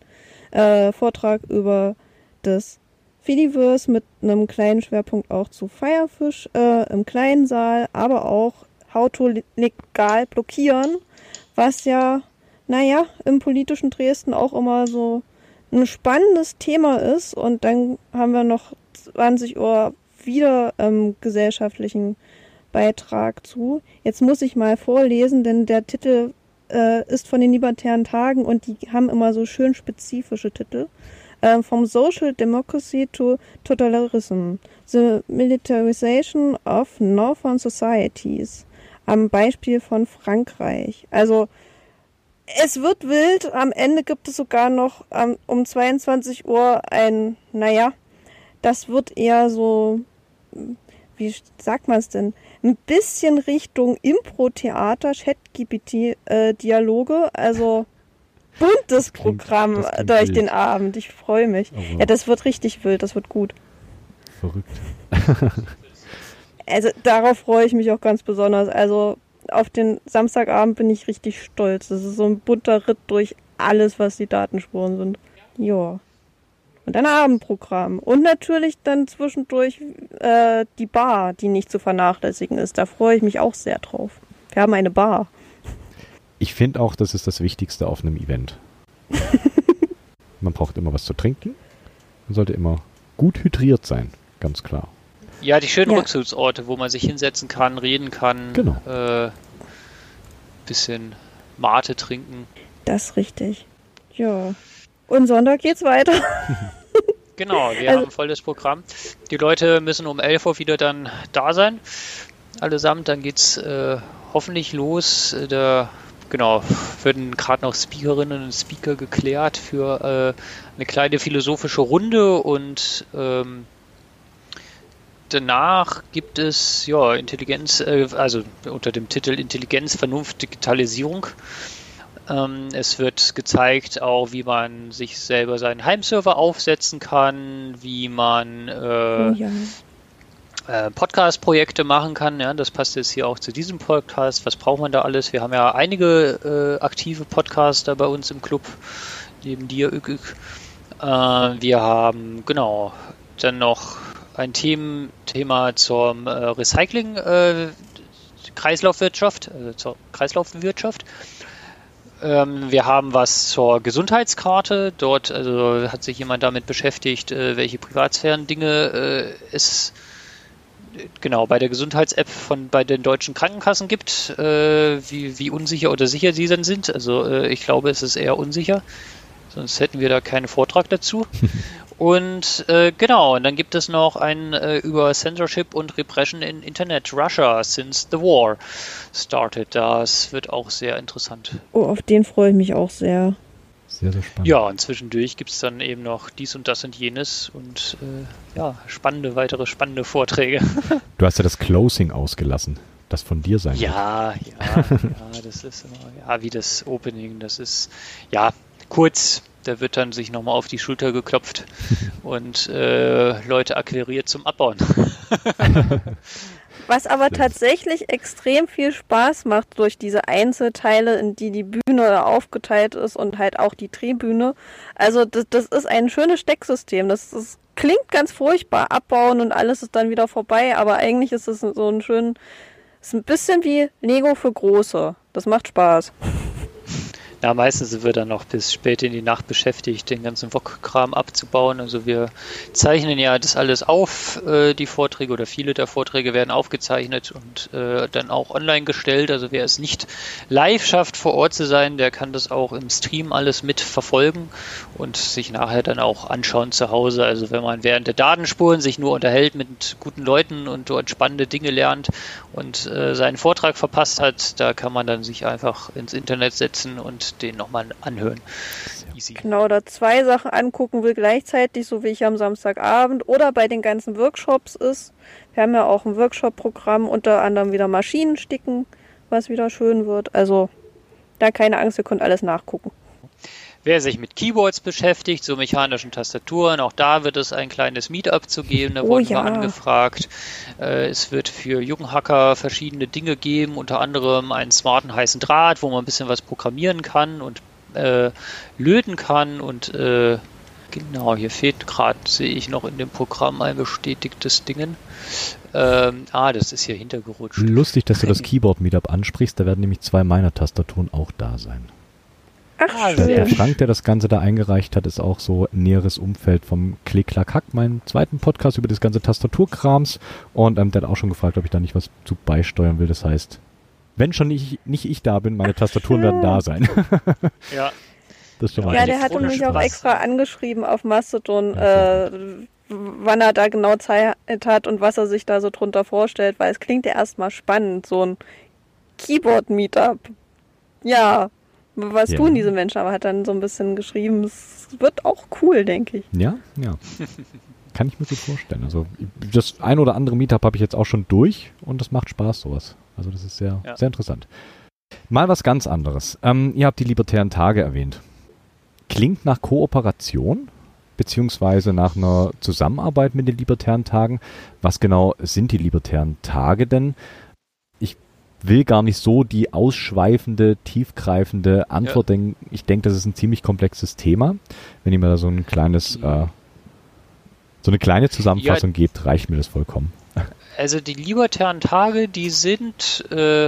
äh, Vortrag über das Fediverse mit einem kleinen Schwerpunkt auch zu Firefish äh, im kleinen Saal, aber auch How to legal blockieren, was ja, naja, im politischen Dresden auch immer so ein spannendes Thema ist. Und dann haben wir noch 20 Uhr wieder ähm, gesellschaftlichen Beitrag zu. Jetzt muss ich mal vorlesen, denn der Titel äh, ist von den Libertären Tagen und die haben immer so schön spezifische Titel. Äh, vom Social Democracy to Totalitarism. The Militarization of Northern Societies. Am Beispiel von Frankreich. Also es wird wild. Am Ende gibt es sogar noch ähm, um 22 Uhr ein, naja, das wird eher so, wie sagt man es denn, ein bisschen Richtung Impro-Theater, Chat-GPT-Dialoge, also buntes Programm klingt durch wild. den Abend. Ich freue mich. Oh, Ja, das wird richtig wild, das wird gut. Verrückt. also darauf freue ich mich auch ganz besonders. Also auf den Samstagabend bin ich richtig stolz. Das ist so ein bunter Ritt durch alles, was die Datenspuren sind. Ja und ein Abendprogramm. Und natürlich dann zwischendurch äh, die Bar, die nicht zu vernachlässigen ist. Da freue ich mich auch sehr drauf. Wir haben eine Bar. Ich finde auch, das ist das Wichtigste auf einem Event. Man braucht immer was zu trinken. Man sollte immer gut hydriert sein, ganz klar. Ja, die schönen ja. Rückzugsorte, wo man sich hinsetzen kann, reden kann. Genau. Äh, bisschen Mate trinken. Das ist richtig. Ja. Und Sonntag geht's weiter. Genau, wir also, haben volles Programm. Die Leute müssen um 11 Uhr wieder dann da sein. Allesamt, dann geht's äh, hoffentlich los. Da genau, werden gerade noch Speakerinnen und Speaker geklärt für äh, eine kleine philosophische Runde und ähm, danach gibt es ja Intelligenz, äh, also unter dem Titel Intelligenz, Vernunft, Digitalisierung. Ähm, es wird gezeigt auch, wie man sich selber seinen Heimserver aufsetzen kann, wie man äh, oh ja. äh, Podcast-Projekte machen kann. Ja, das passt jetzt hier auch zu diesem Podcast. Was braucht man da alles? Wir haben ja einige äh, aktive Podcaster bei uns im Club, neben dir, Ük, Äh, wir haben, genau, dann noch ein Themen, Thema zum äh, Recycling, äh, Kreislaufwirtschaft, also zur Kreislaufwirtschaft. Ähm, wir haben was zur Gesundheitskarte. Dort also, hat sich jemand damit beschäftigt, äh, welche Privatsphären-Dinge äh, es genau bei der Gesundheits-App von bei den deutschen Krankenkassen gibt, äh, wie, wie unsicher oder sicher sie dann sind. Also ich glaube, es ist eher unsicher. Sonst hätten wir da keinen Vortrag dazu. Und äh, genau, und dann gibt es noch einen äh, über Censorship und Repression in Internet Russia since the war started. Das wird auch sehr interessant. Oh, auf den freue ich mich auch sehr. Sehr, sehr spannend. Ja, und zwischendurch gibt es dann eben noch dies und das und jenes und äh, ja, spannende, weitere spannende Vorträge. Du hast ja das Closing ausgelassen das von dir sein ja, wird. Ja, ja, das ist immer, ja, wie das Opening, das ist, ja, kurz, da wird dann sich nochmal auf die Schulter geklopft und äh, Leute akquiriert zum Abbauen. Was aber tatsächlich extrem viel Spaß macht durch diese Einzelteile, in die die Bühne aufgeteilt ist und halt auch die Tribüne. Also das, das ist ein schönes Stecksystem. Das, das klingt ganz furchtbar, abbauen und alles ist dann wieder vorbei, aber eigentlich ist es so ein schön, ist ein bisschen wie Lego für Große. Das macht Spaß. Ja, meistens sind wir dann noch bis spät in die Nacht beschäftigt, den ganzen Wok-Kram abzubauen. Also wir zeichnen ja das alles auf, äh, die Vorträge oder viele der Vorträge werden aufgezeichnet und äh, dann auch online gestellt. Also wer es nicht live schafft, vor Ort zu sein, der kann das auch im Stream alles mitverfolgen und sich nachher dann auch anschauen zu Hause. Also wenn man während der Datenspuren sich nur unterhält mit guten Leuten und dort spannende Dinge lernt und äh, seinen Vortrag verpasst hat, da kann man dann sich einfach ins Internet setzen und den nochmal anhören. Easy. Genau, oder zwei Sachen angucken will gleichzeitig, so wie ich am Samstagabend oder bei den ganzen Workshops ist. Wir haben ja auch ein Workshop-Programm, unter anderem wieder Maschinen sticken, was wieder schön wird. Also da keine Angst, ihr könnt alles nachgucken. Wer sich mit Keyboards beschäftigt, so mechanischen Tastaturen, auch da wird es ein kleines Meetup zu geben, da oh, wurden ja. wir angefragt. Äh, es wird für Junghacker verschiedene Dinge geben, unter anderem einen smarten heißen Draht, wo man ein bisschen was programmieren kann und äh, löten kann und äh, genau, hier fehlt gerade, sehe ich noch in dem Programm ein bestätigtes Dingen. Ähm, ah, das ist hier hintergerutscht. Lustig, dass du das Keyboard-Meetup ansprichst, da werden nämlich zwei meiner Tastaturen auch da sein. Ach, ah, der, der Frank, der das Ganze da eingereicht hat, ist auch so näheres Umfeld vom Klick Klack Hack, meinem zweiten Podcast über das ganze Tastaturkrams. Und ähm, der hat auch schon gefragt, ob ich da nicht was zu beisteuern will. Das heißt, wenn schon nicht, nicht ich da bin, meine Tastaturen werden da sein. ja. Das schon mal ja, der hat mich auch extra angeschrieben auf Mastodon, ja, äh, wann er da genau Zeit hat und was er sich da so drunter vorstellt, weil es klingt ja erstmal spannend, so ein Keyboard-Meetup. Ja, was ja. tun diese Menschen? Aber hat dann so ein bisschen geschrieben, es wird auch cool, denke ich. Ja, ja. Kann ich mir gut vorstellen. Also das ein oder andere Meetup habe ich jetzt auch schon durch und das macht Spaß, sowas. Also das ist sehr, ja. sehr interessant. Mal was ganz anderes. Ähm, ihr habt die Libertären Tage erwähnt. Klingt nach Kooperation, beziehungsweise nach einer Zusammenarbeit mit den Libertären Tagen. Was genau sind die Libertären Tage denn? Will gar nicht so die ausschweifende, tiefgreifende Antwort ja. denken. Ich denke, das ist ein ziemlich komplexes Thema. Wenn ihr mir da so ein kleines, äh, so eine kleine Zusammenfassung ja, gebt, reicht mir das vollkommen. Also die libertären Tage, die sind, äh,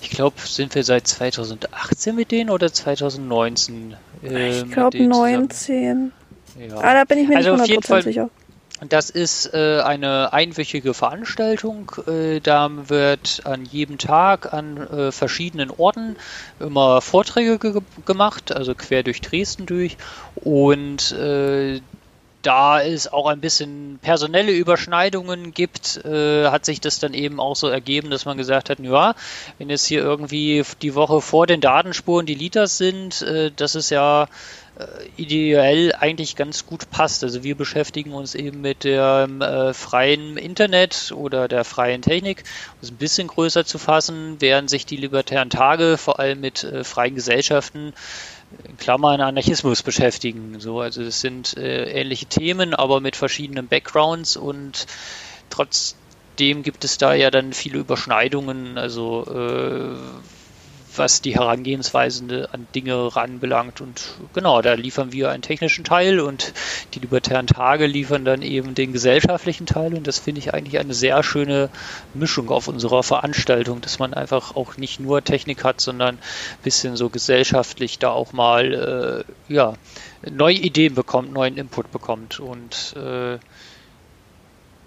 ich glaube, sind wir seit 2018 mit denen oder 2019? Äh, ich glaube 19. Ja. Ah, da bin ich mir also nicht 100% sicher. Das ist äh, eine einwöchige Veranstaltung. Äh, da wird an jedem Tag an äh, verschiedenen Orten immer Vorträge ge gemacht, also quer durch Dresden durch. Und äh, da es auch ein bisschen personelle Überschneidungen gibt, äh, hat sich das dann eben auch so ergeben, dass man gesagt hat, ja, wenn jetzt hier irgendwie die Woche vor den Datenspuren die Liters sind, äh, das ist ja ideell eigentlich ganz gut passt. Also wir beschäftigen uns eben mit dem äh, freien Internet oder der freien Technik, um es ein bisschen größer zu fassen, während sich die libertären Tage vor allem mit äh, freien Gesellschaften in Klammern Anarchismus beschäftigen. So, also es sind äh, ähnliche Themen, aber mit verschiedenen Backgrounds und trotzdem gibt es da ja dann viele Überschneidungen. Also äh, was die Herangehensweise an Dinge ranbelangt. Und genau, da liefern wir einen technischen Teil und die libertären Tage liefern dann eben den gesellschaftlichen Teil. Und das finde ich eigentlich eine sehr schöne Mischung auf unserer Veranstaltung, dass man einfach auch nicht nur Technik hat, sondern ein bisschen so gesellschaftlich da auch mal äh, ja, neue Ideen bekommt, neuen Input bekommt. Und äh,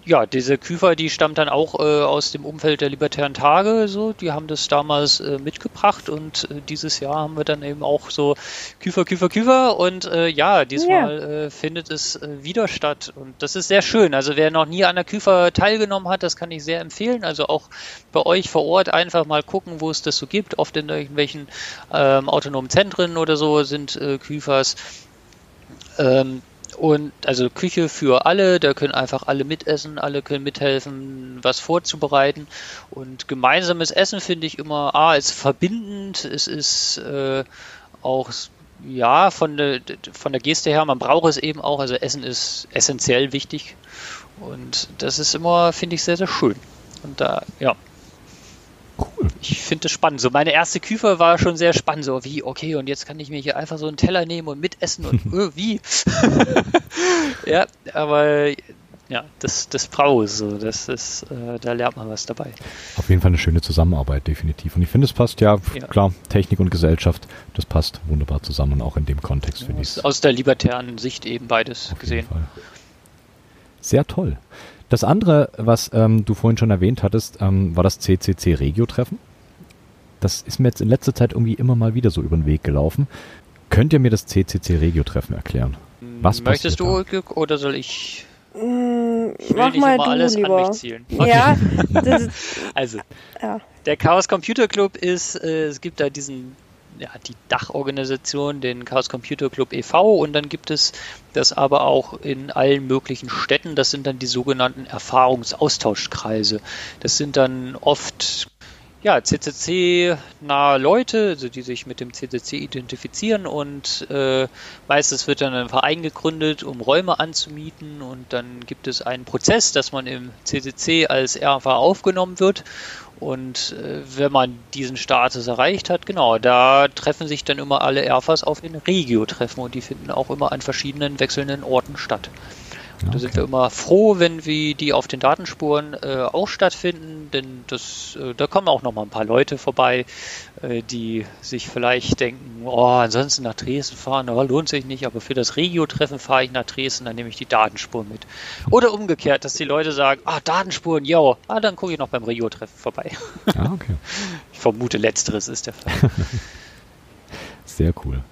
ja, diese Küfer, die stammt dann auch äh, aus dem Umfeld der Libertären Tage, so, die haben das damals äh, mitgebracht und äh, dieses Jahr haben wir dann eben auch so Küfer, Küfer, Küfer und äh, ja, diesmal. Äh, findet es äh, wieder statt und das ist sehr schön. Also wer noch nie an der Küfer teilgenommen hat, das kann ich sehr empfehlen. Also auch bei euch vor Ort einfach mal gucken, wo es das so gibt. Oft in irgendwelchen ähm, autonomen Zentren oder so sind Küfers. Ähm, und also Küche für alle, da können einfach alle mitessen, alle können mithelfen, was vorzubereiten. Und gemeinsames Essen finde ich immer, A, ist verbindend, es ist äh, auch, ja, von der, von der Geste her, man braucht es eben auch, also Essen ist essentiell wichtig. Und das ist immer, finde ich, sehr, sehr schön. Und da, ja, Cool. Ich finde es spannend. So meine erste Küfer war schon sehr spannend. So wie, okay, und jetzt kann ich mir hier einfach so einen Teller nehmen und mitessen und öh, wie? ja, aber ja, das, das brauche so. Das ist, äh, da lernt man was dabei. Auf jeden Fall eine schöne Zusammenarbeit, definitiv. Und ich finde, es passt ja, ja, klar, Technik und Gesellschaft, das passt wunderbar zusammen und auch in dem Kontext finde ich Aus der libertären Sicht eben beides Auf gesehen. Sehr toll. Das andere, was ähm, du vorhin schon erwähnt hattest, ähm, war das CCC Regio-Treffen. Das ist mir jetzt in letzter Zeit irgendwie immer mal wieder so über den Weg gelaufen. Könnt ihr mir das CCC Regio-Treffen erklären? Was Möchtest du, Ulrike, oder soll ich? Mm, ich mach mal du alles lieber. an mich zielen. Okay. Ja. also, ja. der Chaos Computer Club ist, äh, es gibt da diesen ja, die Dachorganisation, den Chaos Computer Club e.V. und dann gibt es das aber auch in allen möglichen Städten. Das sind dann die sogenannten Erfahrungsaustauschkreise. Das sind dann oft ja, CCC-nahe Leute, also die sich mit dem CCC identifizieren und äh, meistens wird dann ein Verein gegründet, um Räume anzumieten und dann gibt es einen Prozess, dass man im CCC als RFA aufgenommen wird und äh, wenn man diesen Status erreicht hat, genau, da treffen sich dann immer alle RFAs auf den Regio-Treffen und die finden auch immer an verschiedenen wechselnden Orten statt. Okay. Da sind wir immer froh, wenn wir die auf den Datenspuren äh, auch stattfinden, denn das, äh, da kommen auch noch mal ein paar Leute vorbei, äh, die sich vielleicht denken, oh, ansonsten nach Dresden fahren, oh, lohnt sich nicht, aber für das Regio-Treffen fahre ich nach Dresden, dann nehme ich die Datenspuren mit. Oder umgekehrt, dass die Leute sagen, ah, Datenspuren, yo, ah, dann gucke ich noch beim Regio-Treffen vorbei. Ah, okay. Ich vermute, letzteres ist der Fall. Sehr cool.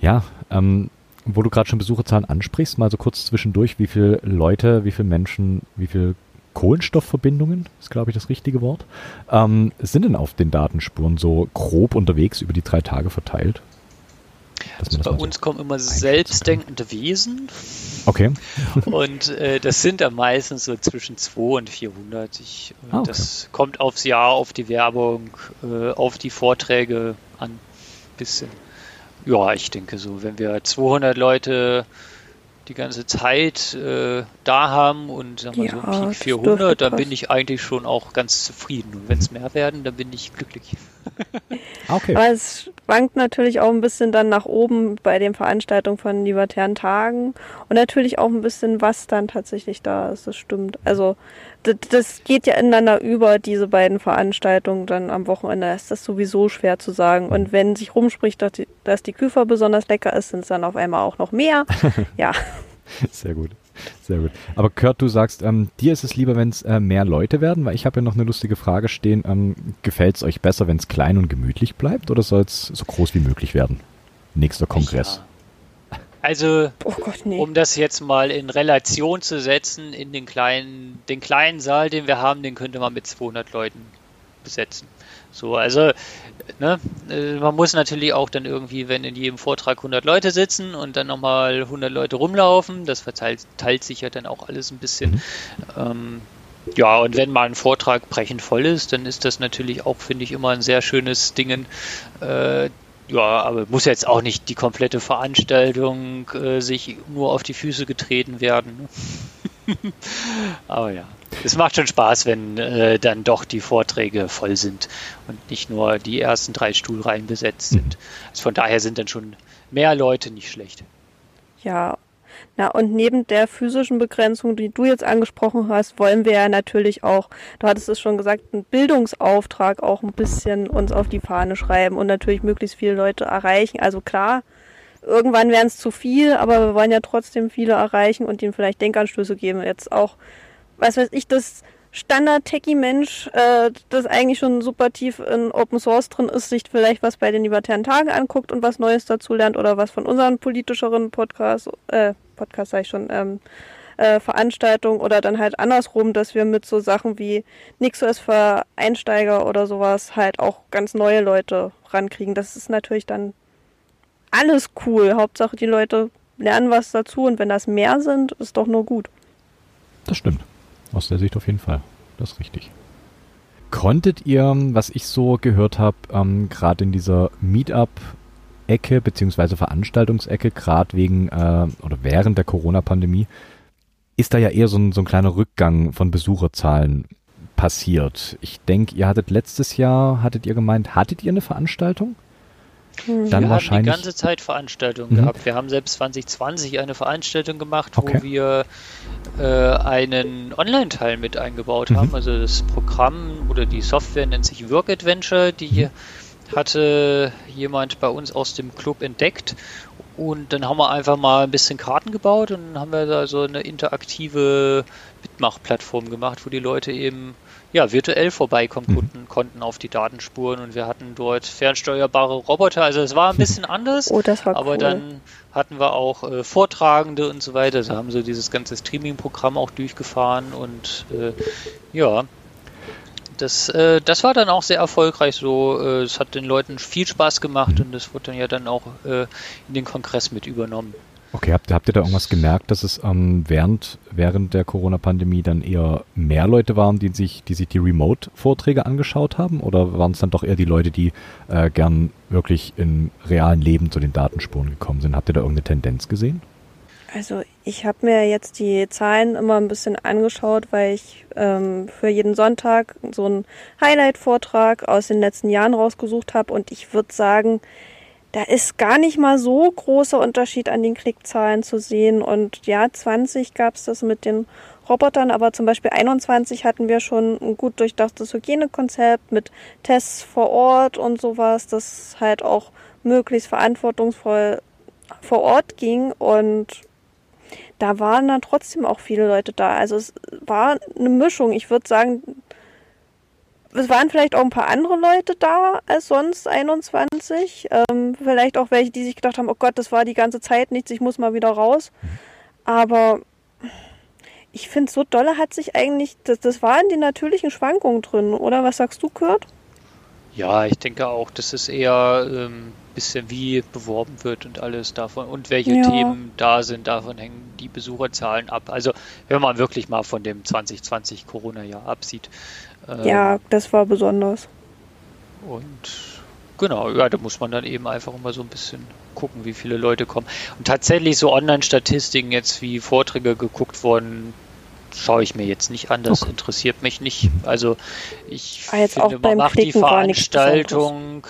Ja, ähm, wo du gerade schon Besucherzahlen ansprichst, mal so kurz zwischendurch, wie viele Leute, wie viele Menschen, wie viele Kohlenstoffverbindungen, ist glaube ich das richtige Wort, ähm, sind denn auf den Datenspuren so grob unterwegs über die drei Tage verteilt? Also bei uns so kommen immer selbstdenkende Wesen. Okay. und äh, das sind dann meistens so zwischen 200 und 400. Ich, äh, ah, okay. Das kommt aufs Jahr, auf die Werbung, äh, auf die Vorträge an. Bisschen. Ja, ich denke so, wenn wir 200 Leute die ganze Zeit äh, da haben und sagen wir ja, so Peak 400, dann bin ich eigentlich schon auch ganz zufrieden. Und wenn es mehr werden, dann bin ich glücklich. okay. Aber es schwankt natürlich auch ein bisschen dann nach oben bei den Veranstaltungen von libertären Tagen und natürlich auch ein bisschen, was dann tatsächlich da ist. Das stimmt. Also das geht ja ineinander über, diese beiden Veranstaltungen dann am Wochenende. Ist das sowieso schwer zu sagen. Und wenn sich rumspricht, dass die, dass die Küfer besonders lecker ist, sind es dann auf einmal auch noch mehr. ja. Sehr gut. Sehr gut. Aber Kurt, du sagst, ähm, dir ist es lieber, wenn es äh, mehr Leute werden, weil ich habe ja noch eine lustige Frage stehen. Ähm, Gefällt es euch besser, wenn es klein und gemütlich bleibt oder soll es so groß wie möglich werden? Nächster Kongress. Ja. Also, oh Gott, nee. um das jetzt mal in Relation zu setzen, in den kleinen, den kleinen Saal, den wir haben, den könnte man mit 200 Leuten besetzen. So, also, ne, äh, man muss natürlich auch dann irgendwie, wenn in jedem Vortrag 100 Leute sitzen und dann nochmal 100 Leute rumlaufen, das verteilt teilt sich ja dann auch alles ein bisschen. Mhm. Ähm, ja, und wenn mal ein Vortrag brechend voll ist, dann ist das natürlich auch, finde ich, immer ein sehr schönes Ding, äh, ja, aber muss jetzt auch nicht die komplette Veranstaltung äh, sich nur auf die Füße getreten werden. Ne? aber ja, es macht schon Spaß, wenn äh, dann doch die Vorträge voll sind und nicht nur die ersten drei Stuhlreihen besetzt sind. Also von daher sind dann schon mehr Leute nicht schlecht. Ja, na, und neben der physischen Begrenzung, die du jetzt angesprochen hast, wollen wir ja natürlich auch, du hattest es schon gesagt, einen Bildungsauftrag auch ein bisschen uns auf die Fahne schreiben und natürlich möglichst viele Leute erreichen. Also klar, irgendwann wären es zu viel, aber wir wollen ja trotzdem viele erreichen und ihnen vielleicht Denkanstöße geben. Jetzt auch, was weiß ich, das Standard-Techie-Mensch, äh, das eigentlich schon super tief in Open Source drin ist, sich vielleicht was bei den libertären Tagen anguckt und was Neues dazu lernt oder was von unseren politischeren Podcasts, äh, Podcast sage ich schon, ähm, äh, Veranstaltung oder dann halt andersrum, dass wir mit so Sachen wie NixOS für Einsteiger oder sowas halt auch ganz neue Leute rankriegen. Das ist natürlich dann alles cool. Hauptsache die Leute lernen was dazu und wenn das mehr sind, ist doch nur gut. Das stimmt. Aus der Sicht auf jeden Fall. Das ist richtig. Konntet ihr, was ich so gehört habe, ähm, gerade in dieser Meetup Ecke beziehungsweise Veranstaltungsecke, gerade wegen äh, oder während der Corona-Pandemie, ist da ja eher so ein, so ein kleiner Rückgang von Besucherzahlen passiert. Ich denke, ihr hattet letztes Jahr, hattet ihr gemeint, hattet ihr eine Veranstaltung? Dann wir wahrscheinlich haben die ganze Zeit Veranstaltungen mhm. gehabt. Wir haben selbst 2020 eine Veranstaltung gemacht, okay. wo wir äh, einen Online-Teil mit eingebaut mhm. haben. Also das Programm oder die Software nennt sich Work Adventure. Die mhm hatte jemand bei uns aus dem Club entdeckt und dann haben wir einfach mal ein bisschen Karten gebaut und dann haben wir da so eine interaktive Mitmachplattform gemacht, wo die Leute eben ja, virtuell vorbeikommen mhm. konnten, konnten auf die Datenspuren und wir hatten dort fernsteuerbare Roboter. Also es war ein bisschen anders, oh, das war aber cool. dann hatten wir auch äh, Vortragende und so weiter. Da haben sie dieses ganze Streaming-Programm auch durchgefahren und äh, ja, das, äh, das war dann auch sehr erfolgreich so. Äh, es hat den Leuten viel Spaß gemacht und das wurde dann ja dann auch äh, in den Kongress mit übernommen. Okay, habt, habt ihr da irgendwas gemerkt, dass es ähm, während, während der Corona-Pandemie dann eher mehr Leute waren, die sich die, sich die Remote-Vorträge angeschaut haben? Oder waren es dann doch eher die Leute, die äh, gern wirklich im realen Leben zu den Datenspuren gekommen sind? Habt ihr da irgendeine Tendenz gesehen? Also ich habe mir jetzt die Zahlen immer ein bisschen angeschaut, weil ich ähm, für jeden Sonntag so einen Highlight-Vortrag aus den letzten Jahren rausgesucht habe und ich würde sagen, da ist gar nicht mal so großer Unterschied an den Klickzahlen zu sehen. Und ja, 20 gab es das mit den Robotern, aber zum Beispiel 21 hatten wir schon ein gut durchdachtes Hygienekonzept mit Tests vor Ort und sowas, das halt auch möglichst verantwortungsvoll vor Ort ging und da waren dann trotzdem auch viele Leute da. Also es war eine Mischung. Ich würde sagen, es waren vielleicht auch ein paar andere Leute da als sonst 21. Ähm, vielleicht auch welche, die sich gedacht haben, oh Gott, das war die ganze Zeit nichts, ich muss mal wieder raus. Aber ich finde, so dolle hat sich eigentlich, das, das waren die natürlichen Schwankungen drin, oder? Was sagst du, Kurt? Ja, ich denke auch, das ist eher ähm, bisschen wie beworben wird und alles davon und welche ja. Themen da sind, davon hängen die Besucherzahlen ab. Also wenn man wirklich mal von dem 2020 Corona-Jahr absieht. Ähm, ja, das war besonders. Und genau, ja, da muss man dann eben einfach immer so ein bisschen gucken, wie viele Leute kommen. Und tatsächlich so Online-Statistiken jetzt wie Vorträge geguckt worden, schaue ich mir jetzt nicht an, das okay. interessiert mich nicht. Also ich ah, finde, man macht die Veranstaltung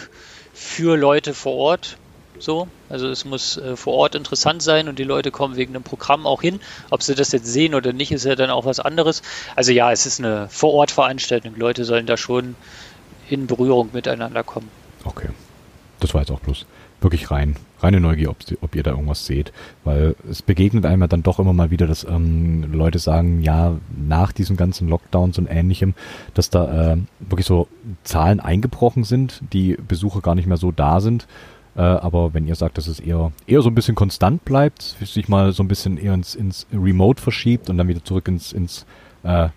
für Leute vor Ort. So, also es muss äh, vor Ort interessant sein und die Leute kommen wegen einem Programm auch hin. Ob sie das jetzt sehen oder nicht, ist ja dann auch was anderes. Also ja, es ist eine Vor-Ort-Veranstaltung. Leute sollen da schon in Berührung miteinander kommen. Okay. Das war jetzt auch bloß wirklich rein, reine Neugier, ob, ob ihr da irgendwas seht. Weil es begegnet einem ja dann doch immer mal wieder, dass ähm, Leute sagen, ja, nach diesen ganzen Lockdowns und ähnlichem, dass da äh, wirklich so Zahlen eingebrochen sind, die Besucher gar nicht mehr so da sind. Äh, aber wenn ihr sagt, dass es eher, eher so ein bisschen konstant bleibt, sich mal so ein bisschen eher ins, ins Remote verschiebt und dann wieder zurück ins, ins äh,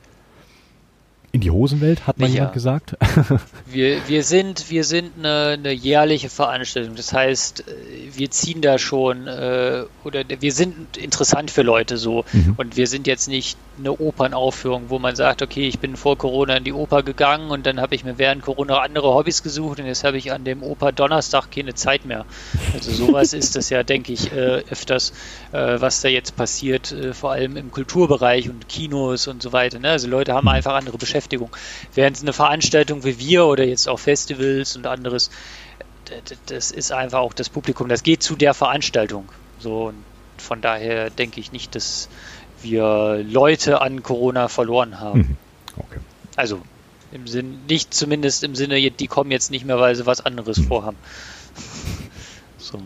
in die Hosenwelt, hat mal ja. jemand gesagt. wir, wir sind, wir sind eine, eine, jährliche Veranstaltung. Das heißt, äh, wir ziehen da schon äh, oder wir sind interessant für Leute so. Mhm. Und wir sind jetzt nicht eine Opernaufführung, wo man sagt, okay, ich bin vor Corona in die Oper gegangen und dann habe ich mir während Corona andere Hobbys gesucht und jetzt habe ich an dem Oper Donnerstag keine Zeit mehr. Also sowas ist das ja, denke ich, äh, öfters, äh, was da jetzt passiert, äh, vor allem im Kulturbereich und Kinos und so weiter. Ne? Also Leute haben einfach andere Beschäftigung. Während eine Veranstaltung wie wir oder jetzt auch Festivals und anderes, das ist einfach auch das Publikum, das geht zu der Veranstaltung. So, und von daher denke ich nicht, dass wir Leute an Corona verloren haben. Mhm. Okay. Also im Sinn, nicht zumindest im Sinne, die kommen jetzt nicht mehr, weil sie was anderes mhm. vorhaben. so.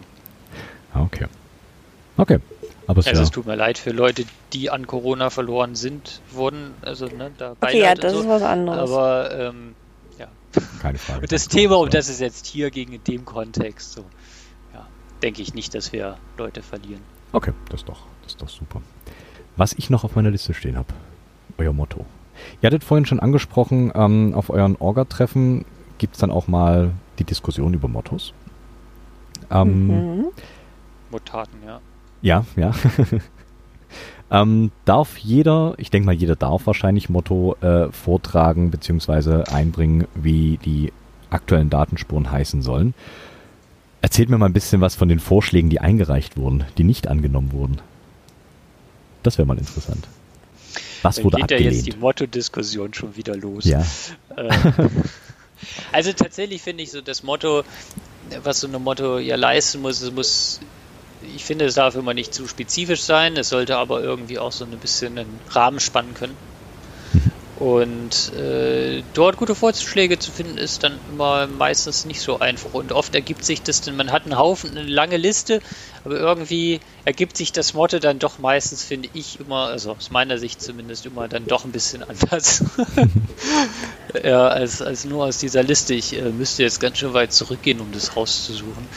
Okay. Okay. Aber also es tut mir leid für Leute, die an Corona verloren sind, wurden, also ne, da Okay, ja, das so. ist was anderes. Aber ähm, ja. Keine Frage. Und das Thema, um das es jetzt hier ging in dem Kontext, so, ja, denke ich nicht, dass wir Leute verlieren. Okay, das ist doch, das ist doch super. Was ich noch auf meiner Liste stehen habe, euer Motto. Ihr hattet vorhin schon angesprochen, ähm, auf euren Orga-Treffen gibt es dann auch mal die Diskussion über Mottos. Ähm, mhm. Motaten, ja. Ja, ja. ähm, darf jeder, ich denke mal, jeder darf wahrscheinlich Motto äh, vortragen bzw. einbringen, wie die aktuellen Datenspuren heißen sollen. Erzählt mir mal ein bisschen was von den Vorschlägen, die eingereicht wurden, die nicht angenommen wurden. Das wäre mal interessant. Was Dann wurde geht abgelehnt? ja jetzt die Motto-Diskussion schon wieder los. Ja. Ähm, also tatsächlich finde ich so das Motto, was so ein Motto ja leisten muss, es muss ich finde, es darf immer nicht zu spezifisch sein, es sollte aber irgendwie auch so ein bisschen einen Rahmen spannen können. Und äh, dort gute Vorschläge zu finden, ist dann immer meistens nicht so einfach. Und oft ergibt sich das, denn man hat einen Haufen, eine lange Liste, aber irgendwie ergibt sich das Motto dann doch meistens, finde ich, immer, also aus meiner Sicht zumindest, immer dann doch ein bisschen anders. ja, als, als nur aus dieser Liste. Ich äh, müsste jetzt ganz schön weit zurückgehen, um das rauszusuchen.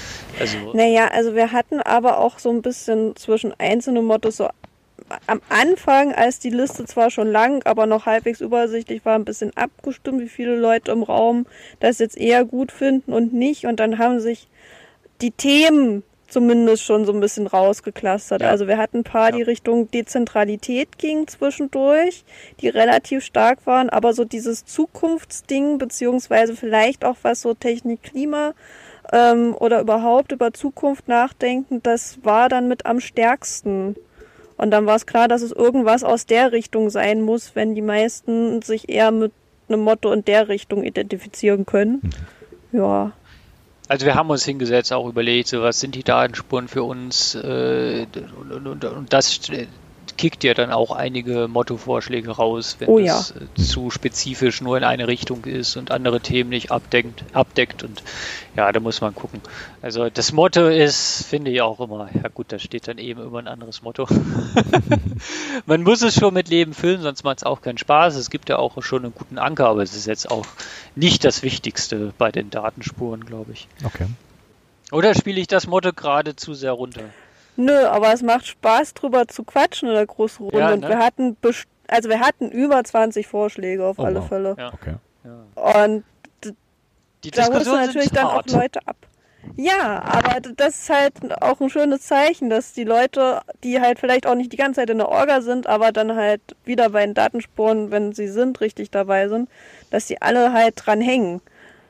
Also, naja, also wir hatten aber auch so ein bisschen zwischen einzelnen Mottos so am Anfang, als die Liste zwar schon lang, aber noch halbwegs übersichtlich war, ein bisschen abgestimmt, wie viele Leute im Raum das jetzt eher gut finden und nicht. Und dann haben sich die Themen zumindest schon so ein bisschen rausgeklustert. Ja. Also wir hatten ein paar, die Richtung Dezentralität gingen zwischendurch, die relativ stark waren, aber so dieses Zukunftsding, beziehungsweise vielleicht auch was so Technik, Klima ähm, oder überhaupt über Zukunft nachdenken, das war dann mit am stärksten. Und dann war es klar, dass es irgendwas aus der Richtung sein muss, wenn die meisten sich eher mit einem Motto in der Richtung identifizieren können. Mhm. Ja. Also wir haben uns hingesetzt, auch überlegt, so was sind die Datenspuren für uns äh, und, und, und, das kickt ja dann auch einige Motto-Vorschläge raus, wenn oh, das ja. Äh, zu spezifisch nur in eine Richtung ist und andere Themen nicht abdeckt, abdeckt. Und ja, da muss man gucken. Also das Motto ist, finde ich auch immer, ja gut, da steht dann eben immer ein anderes Motto. man muss es schon mit Leben füllen, sonst macht es auch keinen Spaß. Es gibt ja auch schon einen guten Anker, aber es ist jetzt auch nicht das Wichtigste bei den Datenspuren, glaube ich. Okay. Oder spiele ich das Motto gerade zu sehr runter? Nö, aber es macht Spaß drüber zu quatschen in der großen Runde. Ja, ne? Und wir hatten also wir hatten über 20 Vorschläge auf oh, alle wow. Fälle. Ja. Okay. Und die da holst du natürlich dann hart. auch Leute ab. Ja, aber das ist halt auch ein schönes Zeichen, dass die Leute, die halt vielleicht auch nicht die ganze Zeit in der Orga sind, aber dann halt wieder bei den Datenspuren, wenn sie sind, richtig dabei sind, dass die alle halt dran hängen.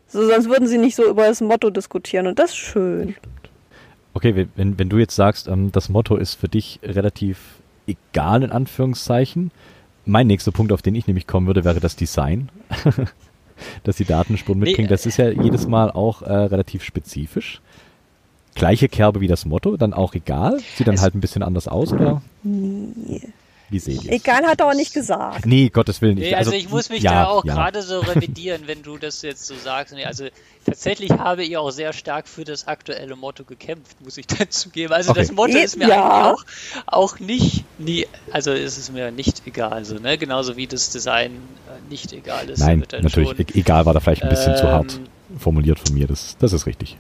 So, sonst würden sie nicht so über das Motto diskutieren und das ist schön. Okay, wenn, wenn du jetzt sagst, ähm, das Motto ist für dich relativ egal in Anführungszeichen, mein nächster Punkt, auf den ich nämlich kommen würde, wäre das Design. dass die Datenspuren mitbringen. Das ist ja jedes Mal auch äh, relativ spezifisch. Gleiche Kerbe wie das Motto, dann auch egal? Sieht dann halt ein bisschen anders aus, oder? Nee. Wie seht ihr Egal hat er auch nicht gesagt. Nee, Gottes Willen nicht. Nee, also, also, ich muss mich ja, da auch ja. gerade so revidieren, wenn du das jetzt so sagst. Nee, also tatsächlich habe ich auch sehr stark für das aktuelle Motto gekämpft, muss ich dazu geben. Also okay. das Motto ist mir ja. eigentlich auch, auch nicht, nie, also ist es mir nicht egal. Also, ne? Genauso wie das Design äh, nicht egal ist. Nein, natürlich. Schon, egal war da vielleicht ein bisschen ähm, zu hart formuliert von mir. Das, das ist richtig.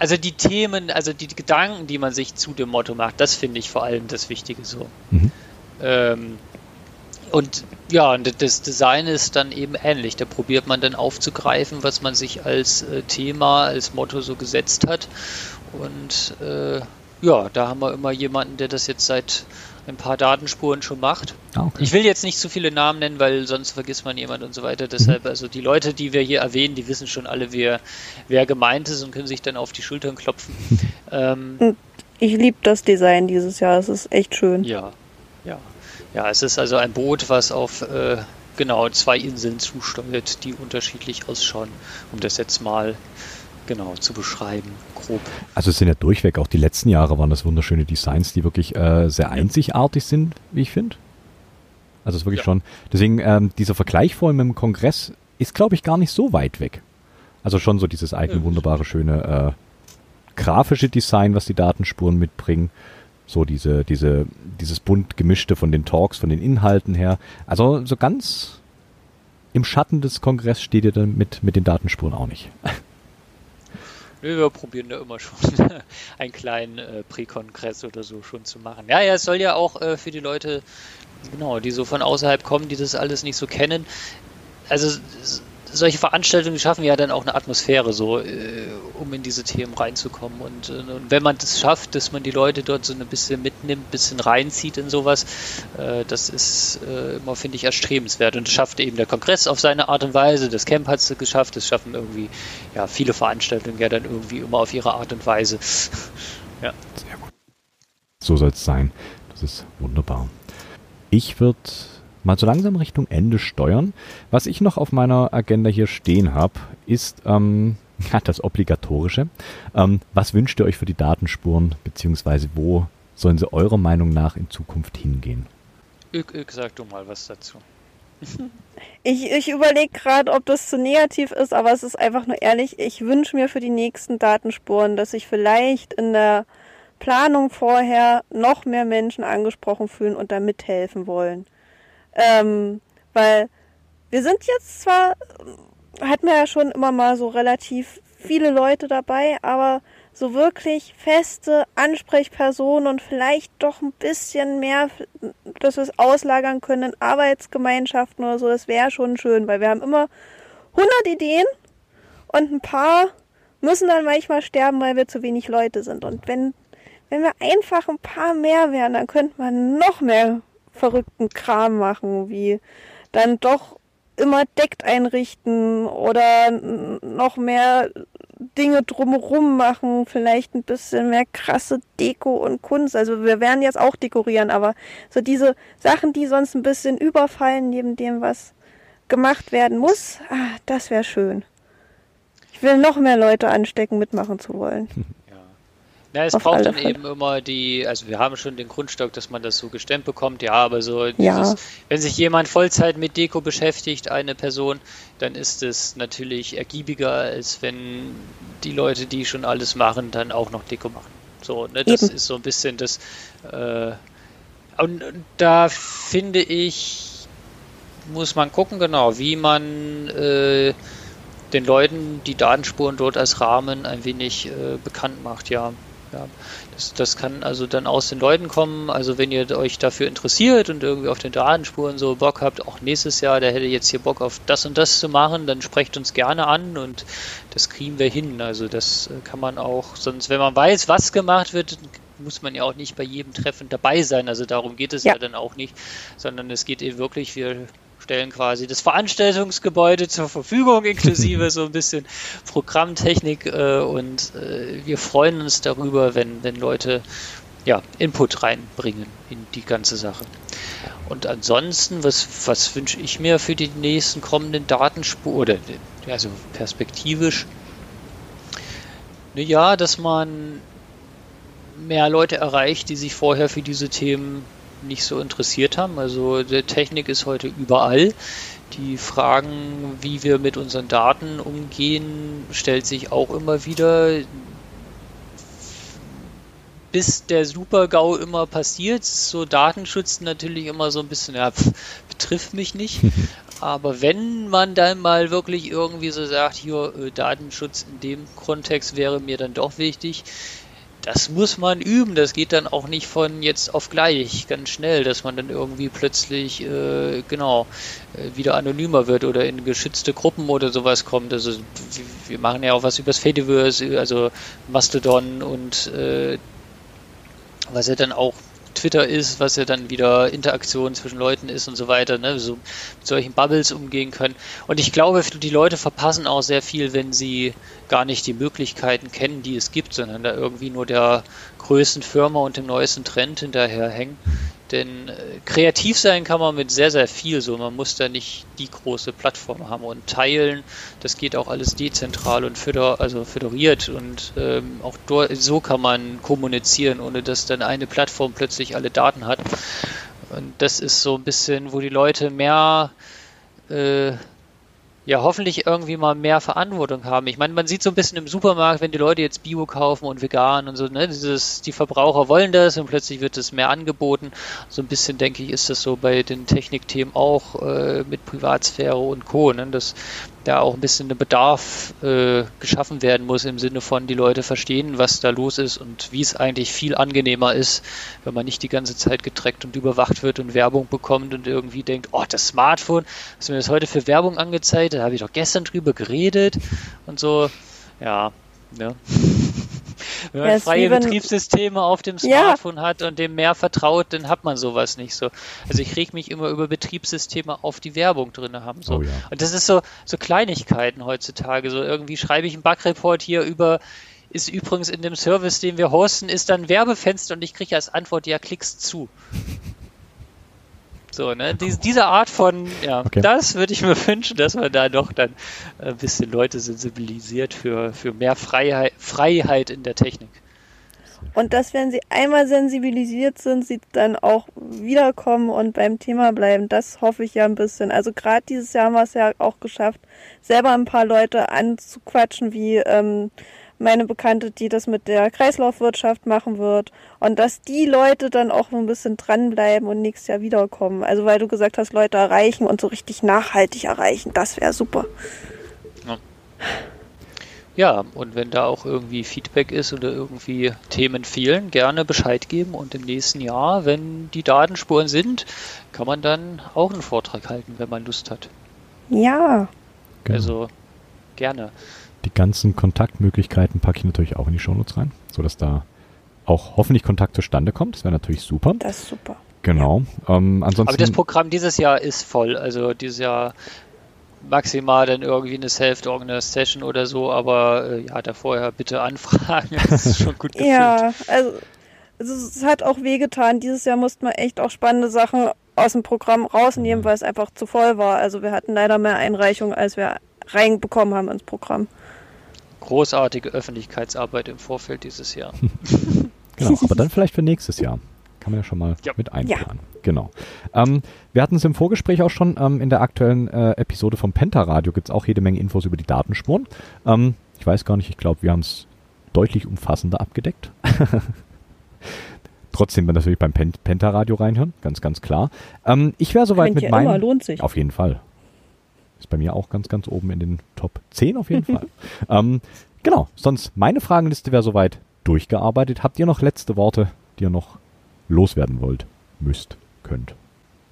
Also die Themen, also die Gedanken, die man sich zu dem Motto macht, das finde ich vor allem das Wichtige so. Mhm. Ähm, und ja, und das Design ist dann eben ähnlich. Da probiert man dann aufzugreifen, was man sich als äh, Thema, als Motto so gesetzt hat. Und äh, ja, da haben wir immer jemanden, der das jetzt seit ein paar Datenspuren schon macht. Ah, okay. Ich will jetzt nicht zu viele Namen nennen, weil sonst vergisst man jemand und so weiter. Deshalb, mhm. also die Leute, die wir hier erwähnen, die wissen schon alle, wer, wer gemeint ist und können sich dann auf die Schultern klopfen. ähm, ich liebe das Design dieses Jahr, es ist echt schön. Ja, ja. Ja, es ist also ein Boot, was auf äh, genau zwei Inseln zusteuert, die unterschiedlich ausschauen, um das jetzt mal genau zu beschreiben, grob. Also es sind ja durchweg, auch die letzten Jahre waren das wunderschöne Designs, die wirklich äh, sehr einzigartig sind, wie ich finde. Also es ist wirklich ja. schon, deswegen ähm, dieser Vergleich vorhin mit dem Kongress ist, glaube ich, gar nicht so weit weg. Also schon so dieses eigene, ja, wunderbare, schöne äh, grafische Design, was die Datenspuren mitbringen. So diese, diese, dieses bunt gemischte von den Talks, von den Inhalten her. Also so ganz im Schatten des Kongresses steht ihr dann mit, mit den Datenspuren auch nicht. Nö, wir probieren da immer schon einen kleinen äh, Präkongress oder so schon zu machen. Ja, ja, es soll ja auch äh, für die Leute, genau, die so von außerhalb kommen, die das alles nicht so kennen, also solche Veranstaltungen schaffen ja dann auch eine Atmosphäre, so äh, um in diese Themen reinzukommen. Und, äh, und, wenn man das schafft, dass man die Leute dort so ein bisschen mitnimmt, ein bisschen reinzieht in sowas, äh, das ist äh, immer, finde ich, erstrebenswert. Und das schafft eben der Kongress auf seine Art und Weise. Das Camp hat es geschafft. Das schaffen irgendwie ja viele Veranstaltungen ja dann irgendwie immer auf ihre Art und Weise. ja. Sehr gut. So soll es sein. Das ist wunderbar. Ich würde mal so langsam Richtung Ende steuern. Was ich noch auf meiner Agenda hier stehen habe, ist ähm, ja, das Obligatorische. Ähm, was wünscht ihr euch für die Datenspuren, beziehungsweise wo sollen sie eurer Meinung nach in Zukunft hingehen? Ich, ich sag du mal was dazu. Ich, ich überlege gerade, ob das zu negativ ist, aber es ist einfach nur ehrlich. Ich wünsche mir für die nächsten Datenspuren, dass sich vielleicht in der Planung vorher noch mehr Menschen angesprochen fühlen und da mithelfen wollen. Ähm, weil wir sind jetzt zwar, hatten wir ja schon immer mal so relativ viele Leute dabei, aber so wirklich feste Ansprechpersonen und vielleicht doch ein bisschen mehr, dass wir es auslagern können in Arbeitsgemeinschaften oder so, das wäre schon schön, weil wir haben immer 100 Ideen und ein paar müssen dann manchmal sterben, weil wir zu wenig Leute sind. Und wenn, wenn wir einfach ein paar mehr wären, dann könnte man noch mehr verrückten Kram machen, wie dann doch immer deckt einrichten oder noch mehr Dinge drumherum machen, vielleicht ein bisschen mehr krasse Deko und Kunst. Also wir werden jetzt auch dekorieren, aber so diese Sachen, die sonst ein bisschen überfallen, neben dem, was gemacht werden muss, ah, das wäre schön. Ich will noch mehr Leute anstecken, mitmachen zu wollen. Ja, es braucht dann Fälle. eben immer die, also wir haben schon den Grundstock, dass man das so gestemmt bekommt, ja, aber so dieses, ja. wenn sich jemand Vollzeit mit Deko beschäftigt, eine Person, dann ist es natürlich ergiebiger, als wenn die Leute, die schon alles machen, dann auch noch Deko machen. So, ne, das eben. ist so ein bisschen das, äh, und, und da finde ich, muss man gucken, genau, wie man äh, den Leuten die Datenspuren dort als Rahmen ein wenig äh, bekannt macht, ja. Ja, das, das kann also dann aus den Leuten kommen. Also wenn ihr euch dafür interessiert und irgendwie auf den Datenspuren so Bock habt, auch nächstes Jahr, der hätte jetzt hier Bock auf das und das zu machen, dann sprecht uns gerne an und das kriegen wir hin. Also das äh, kann man auch, sonst wenn man weiß, was gemacht wird, muss man ja auch nicht bei jedem Treffen dabei sein. Also darum geht es ja, ja dann auch nicht, sondern es geht eben wirklich, wir stellen quasi das Veranstaltungsgebäude zur Verfügung, inklusive so ein bisschen Programmtechnik äh, und äh, wir freuen uns darüber, wenn, wenn Leute ja, Input reinbringen in die ganze Sache. Und ansonsten, was, was wünsche ich mir für die nächsten kommenden Datenspuren, oder also perspektivisch? Ja, dass man mehr Leute erreicht, die sich vorher für diese Themen nicht so interessiert haben. Also die Technik ist heute überall. Die Fragen, wie wir mit unseren Daten umgehen, stellt sich auch immer wieder. bis der Super-GAU immer passiert. So Datenschutz natürlich immer so ein bisschen, ja, pf, betrifft mich nicht. Aber wenn man dann mal wirklich irgendwie so sagt, hier äh, Datenschutz in dem Kontext wäre mir dann doch wichtig, das muss man üben. Das geht dann auch nicht von jetzt auf gleich ganz schnell, dass man dann irgendwie plötzlich äh, genau äh, wieder anonymer wird oder in geschützte Gruppen oder sowas kommt. Also wir machen ja auch was übers Fediverse, also Mastodon und äh, was ja dann auch Twitter ist, was ja dann wieder Interaktion zwischen Leuten ist und so weiter, ne, so mit solchen Bubbles umgehen können. Und ich glaube, die Leute verpassen auch sehr viel, wenn sie gar nicht die Möglichkeiten kennen, die es gibt, sondern da irgendwie nur der größten Firma und dem neuesten Trend hinterherhängen. Denn äh, kreativ sein kann man mit sehr, sehr viel so. Man muss da nicht die große Plattform haben und teilen. Das geht auch alles dezentral und föder, also föderiert und ähm, auch dort, so kann man kommunizieren, ohne dass dann eine Plattform plötzlich alle Daten hat. Und das ist so ein bisschen, wo die Leute mehr äh, ja hoffentlich irgendwie mal mehr Verantwortung haben. Ich meine, man sieht so ein bisschen im Supermarkt, wenn die Leute jetzt Bio kaufen und vegan und so, ne, dieses, die Verbraucher wollen das und plötzlich wird es mehr angeboten. So ein bisschen, denke ich, ist das so bei den Technikthemen auch äh, mit Privatsphäre und Co., ne, dass da auch ein bisschen ein Bedarf äh, geschaffen werden muss im Sinne von, die Leute verstehen, was da los ist und wie es eigentlich viel angenehmer ist, wenn man nicht die ganze Zeit getrackt und überwacht wird und Werbung bekommt und irgendwie denkt, oh, das Smartphone, was mir das heute für Werbung angezeigt, da habe ich doch gestern drüber geredet und so, ja, ne. Wenn man ja, freie Betriebssysteme auf dem Smartphone ja. hat und dem mehr vertraut, dann hat man sowas nicht so. Also ich reg mich immer über Betriebssysteme auf, die Werbung drin haben. So. Oh ja. Und das ist so, so Kleinigkeiten heutzutage. So irgendwie schreibe ich einen Bugreport hier über ist übrigens in dem Service, den wir hosten, ist dann Werbefenster und ich kriege als Antwort, ja, klickst zu. So, ne? Dies, diese Art von, ja, okay. das würde ich mir wünschen, dass man da doch dann ein bisschen Leute sensibilisiert für, für mehr Freiheit, Freiheit in der Technik. Und dass, wenn sie einmal sensibilisiert sind, sie dann auch wiederkommen und beim Thema bleiben, das hoffe ich ja ein bisschen. Also gerade dieses Jahr haben wir es ja auch geschafft, selber ein paar Leute anzuquatschen, wie ähm, meine Bekannte, die das mit der Kreislaufwirtschaft machen wird. Und dass die Leute dann auch ein bisschen dranbleiben und nächstes Jahr wiederkommen. Also weil du gesagt hast, Leute erreichen und so richtig nachhaltig erreichen, das wäre super. Ja. ja, und wenn da auch irgendwie Feedback ist oder irgendwie Themen fehlen, gerne Bescheid geben und im nächsten Jahr, wenn die Datenspuren sind, kann man dann auch einen Vortrag halten, wenn man Lust hat. Ja. Genau. Also gerne. Die ganzen Kontaktmöglichkeiten packe ich natürlich auch in die Shownotes rein, sodass da auch hoffentlich Kontakt zustande kommt. Das wäre natürlich super. Das ist super. Genau. Ja. Ähm, ansonsten Aber das Programm dieses Jahr ist voll. Also dieses Jahr maximal dann irgendwie eine Self-Organized Session oder so, aber äh, ja, da vorher bitte anfragen. Das ist schon gut gefüllt. ja, also, also es hat auch wehgetan. Dieses Jahr mussten wir echt auch spannende Sachen aus dem Programm rausnehmen, weil es einfach zu voll war. Also wir hatten leider mehr Einreichungen, als wir reinbekommen haben ins Programm großartige Öffentlichkeitsarbeit im Vorfeld dieses Jahr. genau, aber dann vielleicht für nächstes Jahr. Kann man ja schon mal ja. mit einplanen. Ja. Genau. Ähm, wir hatten es im Vorgespräch auch schon. Ähm, in der aktuellen äh, Episode vom Penta-Radio gibt es auch jede Menge Infos über die Datenspuren. Ähm, ich weiß gar nicht, ich glaube, wir haben es deutlich umfassender abgedeckt. Trotzdem dann natürlich beim Pen Penta-Radio reinhören, ganz, ganz klar. Ähm, ich wäre soweit Könnt mit meinem. Immer, lohnt sich. Auf jeden Fall. Ist bei mir auch ganz, ganz oben in den Top 10 auf jeden Fall. Ähm, genau, sonst meine Fragenliste wäre soweit durchgearbeitet. Habt ihr noch letzte Worte, die ihr noch loswerden wollt, müsst, könnt?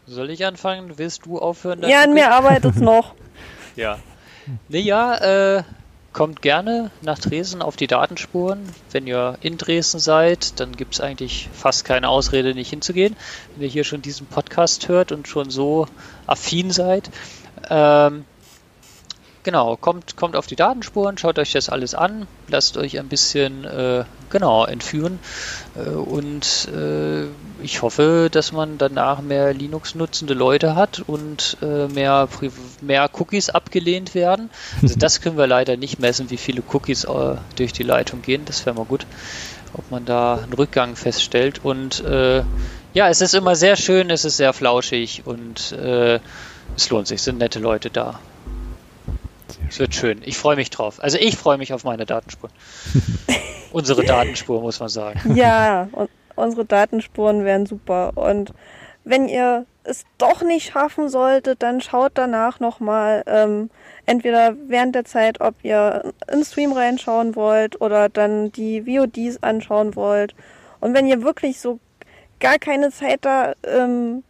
Soll ich anfangen? Willst du aufhören? Ja, an mir arbeitet es noch. ja. Naja, äh, kommt gerne nach Dresden auf die Datenspuren. Wenn ihr in Dresden seid, dann gibt es eigentlich fast keine Ausrede, nicht hinzugehen. Wenn ihr hier schon diesen Podcast hört und schon so affin seid. Ähm, genau, kommt, kommt auf die Datenspuren, schaut euch das alles an, lasst euch ein bisschen äh, genau entführen äh, und äh, ich hoffe, dass man danach mehr Linux-nutzende Leute hat und äh, mehr, mehr Cookies abgelehnt werden. Also das können wir leider nicht messen, wie viele Cookies äh, durch die Leitung gehen. Das wäre mal gut, ob man da einen Rückgang feststellt. Und äh, ja, es ist immer sehr schön, es ist sehr flauschig und es lohnt sich, es sind nette Leute da. Es wird schön. Ich freue mich drauf. Also ich freue mich auf meine Datenspuren. Unsere Datenspur, muss man sagen. Ja, unsere Datenspuren wären super. Und wenn ihr es doch nicht schaffen solltet, dann schaut danach nochmal, ähm, entweder während der Zeit, ob ihr in Stream reinschauen wollt oder dann die VODs anschauen wollt. Und wenn ihr wirklich so gar keine Zeit da ähm,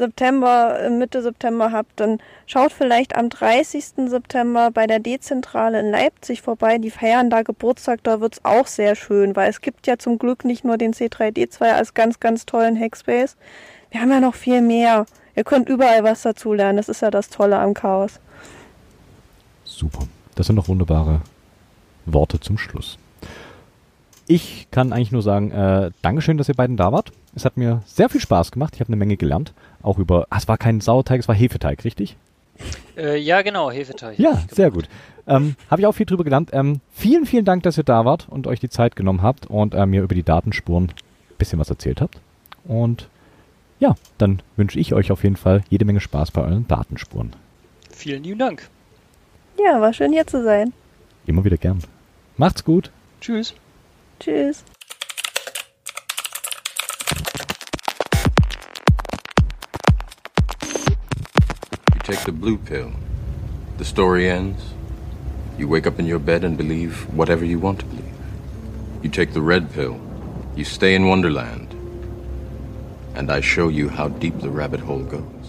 September, äh, Mitte September habt, dann schaut vielleicht am 30. September bei der Dezentrale in Leipzig vorbei. Die feiern da Geburtstag, da wird's auch sehr schön, weil es gibt ja zum Glück nicht nur den C3D2 als ganz, ganz tollen Hackspace. Wir haben ja noch viel mehr. Ihr könnt überall was dazulernen. Das ist ja das Tolle am Chaos. Super. Das sind noch wunderbare Worte zum Schluss. Ich kann eigentlich nur sagen, äh, Dankeschön, dass ihr beiden da wart. Es hat mir sehr viel Spaß gemacht. Ich habe eine Menge gelernt. Auch über, ah, es war kein Sauerteig, es war Hefeteig, richtig? Äh, ja, genau, Hefeteig. Ja, sehr gut. Ähm, habe ich auch viel drüber gelernt. Ähm, vielen, vielen Dank, dass ihr da wart und euch die Zeit genommen habt und äh, mir über die Datenspuren ein bisschen was erzählt habt. Und ja, dann wünsche ich euch auf jeden Fall jede Menge Spaß bei euren Datenspuren. Vielen lieben Dank. Ja, war schön hier zu sein. Immer wieder gern. Macht's gut. Tschüss. Tschüss. Take the blue pill. The story ends. You wake up in your bed and believe whatever you want to believe. You take the red pill. You stay in Wonderland. And I show you how deep the rabbit hole goes.